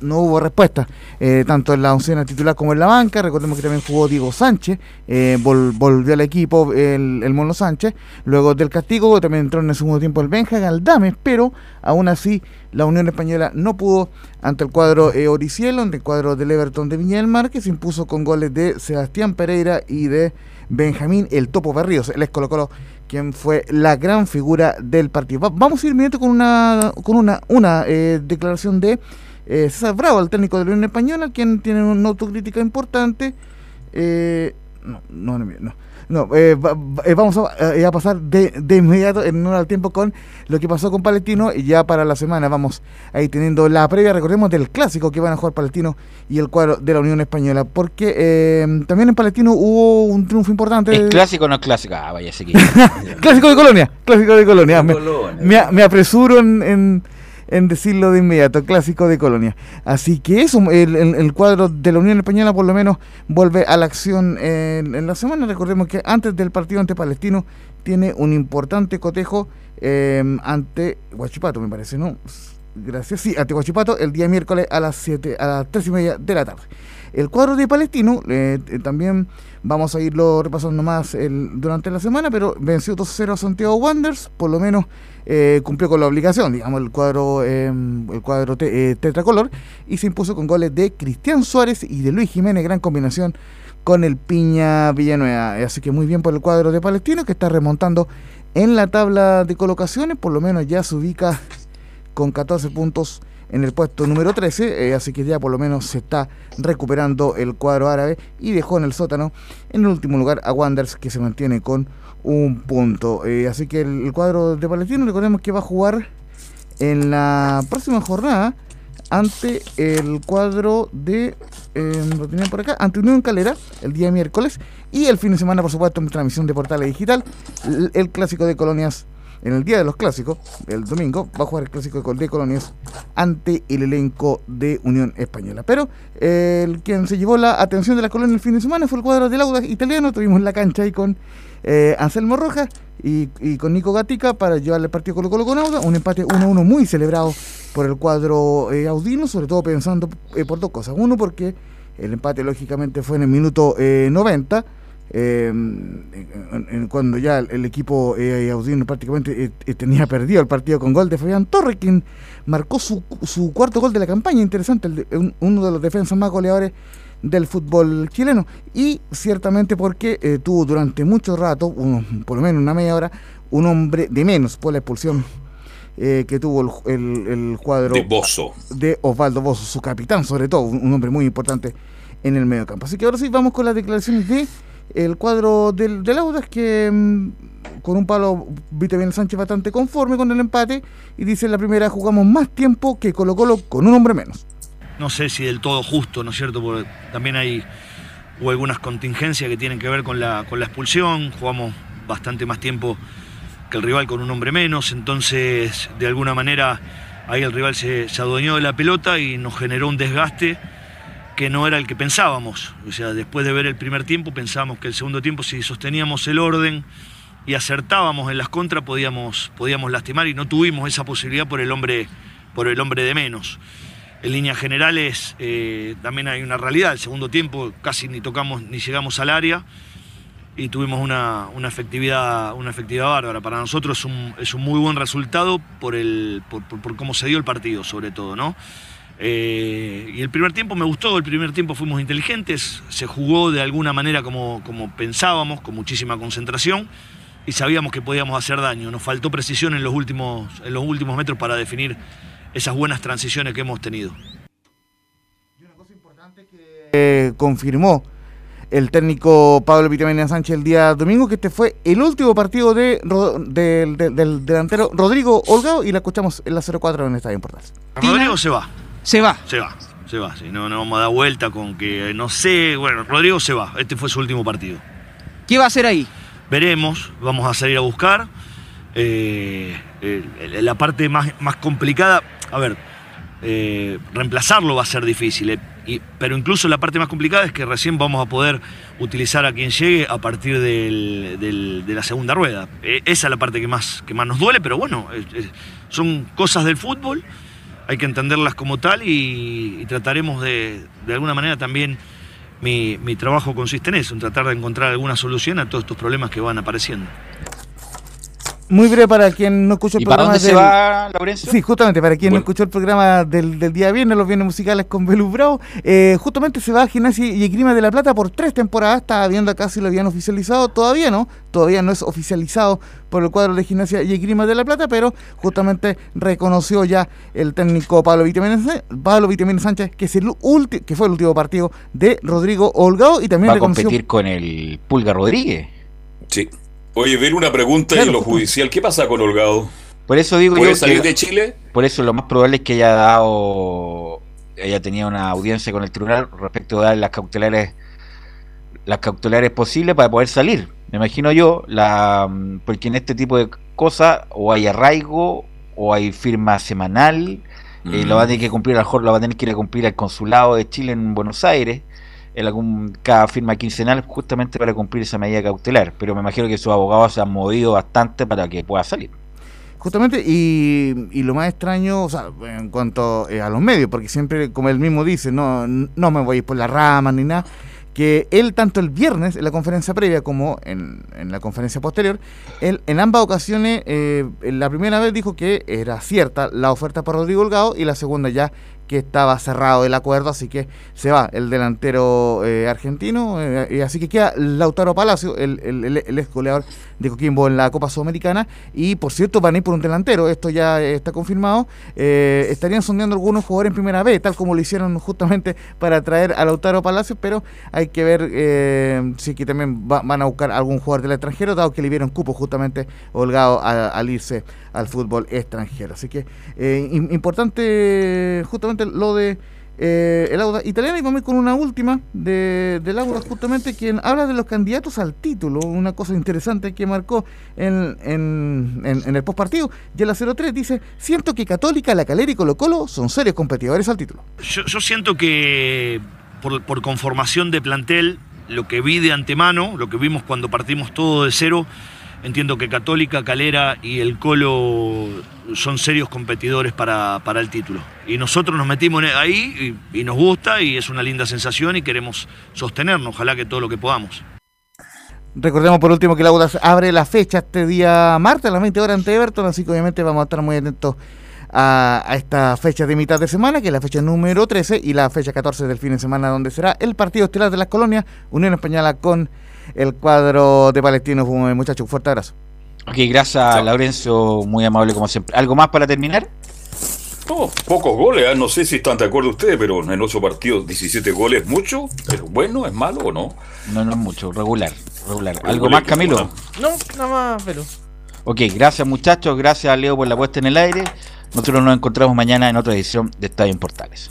no hubo respuesta, eh, tanto en la oncena titular como en la banca, recordemos que también jugó Diego Sánchez, eh, vol- volvió al equipo el, el Mono Sánchez, luego del castigo también entró en el segundo tiempo el Benja Galdames, pero aún así la Unión Española no pudo ante el cuadro Oricielo, ante el cuadro del Everton de Viña del Mar, que se impuso con goles de Sebastián Pereira y de Benjamín El Topo Berríos, el ex Colo Colo, quien fue la gran figura del partido. Va- vamos a ir inmediato con una, con una, una eh, declaración de eh, César Bravo, el técnico de la Unión Española, quien tiene una autocrítica importante. Eh, no, no, no, no. No, eh, va- eh, vamos a, eh, a pasar de, de inmediato en honor al tiempo con lo que pasó con Palestino y ya para la semana vamos ahí teniendo la previa, recordemos, del clásico que van a jugar Palestino y el cuadro de la Unión Española, porque eh, también en Palestino hubo un triunfo importante. ¿Es clásico o no es clásico? Ah, vaya, sí que. clásico de Colonia, clásico de Colonia. Me, Colonia. me- me apresuro en, en- en decirlo de inmediato, clásico de Colonia. Así que eso, el, el- cuadro de la Unión Española por lo menos vuelve a la acción en, en la semana. Recordemos que antes del partido ante Palestino tiene un importante cotejo eh, ante Huachipato, me parece, ¿no? Gracias. Sí, ante Huachipato el día miércoles a las 7, a las 3 y media de la tarde. El cuadro de Palestino, eh, eh, también vamos a irlo repasando más durante la semana, pero venció 2-0 a Santiago Wanderers, por lo menos eh, cumplió con la obligación, digamos, el cuadro eh, el cuadro te- tetracolor, y se impuso con goles de Cristian Suárez y de Luis Jiménez, gran combinación con el Piña Villanueva. Así que muy bien por el cuadro de Palestino, que está remontando en la tabla de colocaciones, por lo menos ya se ubica con 14 puntos en el puesto número 13, eh, así que ya por lo menos se está recuperando el cuadro árabe y dejó en el sótano en el último lugar a Wanderers que se mantiene con un punto. Eh, así que el, cuadro de Palestino, recordemos que va a jugar en la próxima jornada ante el cuadro de eh, lo tenía por acá, ante Unión Calera el día miércoles y el fin de semana por supuesto en transmisión de Portales Digital el clásico de Colonias en el día de los clásicos, el domingo, va a jugar el clásico de Col- de Colonias ante el elenco de Unión Española. Pero eh, el quien se llevó la atención de la colonia el fin de semana fue el cuadro del Audax italiano. Tuvimos la cancha ahí con eh, Anselmo Rojas y, con Nico Gatica para llevarle el partido Colo Colo con Audax. Un empate 1-1 muy celebrado por el cuadro eh, audino, sobre todo pensando por dos cosas. Uno, porque el empate lógicamente fue en el minuto eh, 90. Eh, en- en- cuando ya el, el equipo eh, audino prácticamente eh, eh, tenía perdido el partido con gol de Fabián Torres, quien marcó su, su cuarto gol de la campaña, interesante, el de- un- uno de los defensas más goleadores del fútbol chileno y ciertamente porque eh, tuvo durante mucho rato, por lo menos una media hora, un hombre de menos por la expulsión eh, que tuvo el, el- el cuadro De Bozo. de Osvaldo Bozo, su capitán sobre todo, un, un hombre muy importante en el medio campo. Así que ahora sí vamos con las declaraciones de el cuadro del, del Audax que mm, con un palo Vite bien Sánchez bastante conforme con el empate y dice en la primera jugamos más tiempo que Colo Colo con un hombre menos. no sé si del todo justo, ¿no es cierto? Porque también hay algunas contingencias que tienen que ver con la, con la expulsión, jugamos bastante más tiempo que el rival con un hombre menos, entonces de alguna manera ahí el rival se, se adueñó de la pelota y nos generó un desgaste que no era el que pensábamos. O sea, después de ver el primer tiempo pensábamos que el segundo tiempo si sosteníamos el orden y acertábamos en las contras podíamos, podíamos lastimar y no tuvimos esa posibilidad por el hombre, por el hombre de menos. En líneas generales eh, también hay una realidad. El segundo tiempo casi ni tocamos ni llegamos al área y tuvimos una, una efectividad, una efectividad bárbara. Para nosotros es un, es un muy buen resultado por, el, por, por- cómo se dio el partido, sobre todo, ¿no? Eh, y el primer tiempo me gustó, el primer tiempo fuimos inteligentes, se jugó de alguna manera como, como pensábamos, con muchísima concentración y sabíamos que podíamos hacer daño. Nos faltó precisión en los últimos, en los últimos metros para definir esas buenas transiciones que hemos tenido. Eh, confirmó el técnico Pablo Vitamina Sánchez el día domingo que este fue el último partido de, Ro- del, del- del delantero Rodrigo Holgado y la escuchamos en la 04 en Estadio Portales. Rodrigo se va. Se va. Se va, se va. Si no, no vamos a dar vuelta con que no sé. Bueno, Rodrigo se va. Este fue su último partido. ¿Qué va a hacer ahí? Veremos, vamos a salir a buscar. Eh, eh, la parte más, más complicada, a ver, eh, reemplazarlo va a ser difícil. eh, y- pero incluso la parte más complicada es que recién vamos a poder utilizar a quien llegue a partir del- del- de la segunda rueda. Esa es la parte que más, que más nos duele, pero bueno, son cosas del fútbol, hay que entenderlas como tal y, trataremos de, de alguna manera también, mi, mi trabajo consiste en eso, en tratar de encontrar alguna solución a todos estos problemas que van apareciendo. Muy breve para quien no escuchó el ¿Y para programa. dónde se va, Laurencio? Sí, justamente, para quien no escuchó el programa del, del día viernes, los viernes musicales con Belu Bravo, eh, justamente se va a Gimnasia y Esgrima de la Plata por tres temporadas. Estaba viendo acá si lo habían oficializado. Todavía no, todavía no es oficializado por el cuadro de Gimnasia y Esgrima de la Plata, pero justamente reconoció ya el técnico Pablo Vitamina, Pablo Vitamina Sánchez que, es el ulti- que fue el último partido de Rodrigo Holgado y también Va a reconoció competir con el Pulga Rodríguez. Sí. Oye, ver una pregunta Claro, lo justo. judicial. ¿Qué pasa con Holgado? Por eso digo ¿Puede yo salir que- de Chile? Por eso lo más probable es que haya dado, haya tenido una audiencia con el tribunal respecto de dar las cautelares, las cautelares posibles para poder salir. Me imagino yo, la, mm, porque en este tipo de cosas o hay arraigo o hay firma semanal, eh, Mm. lo va a tener que cumplir, a lo mejor lo va a tener que ir a cumplir al consulado de Chile en Buenos Aires, en algún, cada firma quincenal justamente para cumplir esa medida cautelar. Pero me imagino que sus abogados se han movido bastante para que pueda salir. Justamente, y, y lo más extraño, o sea, en cuanto eh, a los medios, porque siempre, como él mismo dice, no, no me voy a ir por la rama ni nada, que él tanto el viernes en la conferencia previa como en, en la conferencia posterior, él en ambas ocasiones, eh, la primera vez dijo que era cierta la oferta para Rodrigo Holgado y la segunda ya que estaba cerrado el acuerdo, así que se va el delantero eh, argentino, eh, así que queda Lautaro Palacio, el, el, ex de Coquimbo en la Copa Sudamericana, y por cierto van a ir por un delantero, esto ya está confirmado, eh, estarían sondeando algunos jugadores en primera B, tal como lo hicieron justamente para traer a Lautaro Palacio, pero hay que ver eh, si que también va- van a buscar algún jugador del extranjero, dado que le vieron cupo justamente holgado al irse al fútbol extranjero. Así que eh, im- importante justamente lo de eh, el Auda italiano y vamos con una última de, del Auda justamente quien habla de los candidatos al título, una cosa interesante que marcó en, en, en- en el postpartido. Y en la 03 dice, siento que Católica, La Calera y Colo Colo son serios competidores al título. Yo, yo siento que por, por conformación de plantel, lo que vi de antemano, lo que vimos cuando partimos todo de cero, entiendo que Católica, Calera y el Colo son serios competidores para, para el título. Y nosotros nos metimos en- ahí y, nos gusta y es una linda sensación y queremos sostenernos, ojalá que todo lo que podamos. Recordemos por último que el Audax abre la fecha este día martes a las 20 horas ante Everton, así que obviamente vamos a estar muy atentos a, a esta fecha de mitad de semana, que es la fecha número 13 y la fecha 14 del fin de semana, donde será el partido estelar de las colonias, Unión Española con el cuadro de Palestinos. Muchachos, un fuerte abrazo. Ok, gracias Laurencio, muy amable como siempre. ¿Algo más para terminar? No, pocos goles, ¿ah? no sé si están de acuerdo ustedes, pero en ocho partidos 17 goles, ¿mucho? ¿Es bueno, es malo o no? No, no es mucho, regular, regular. ¿Algo más, Camilo? No, nada más, pero. Ok, gracias muchachos, gracias a Leo por la puesta en el aire. Nosotros nos encontramos mañana en otra edición de Estadio en Portales.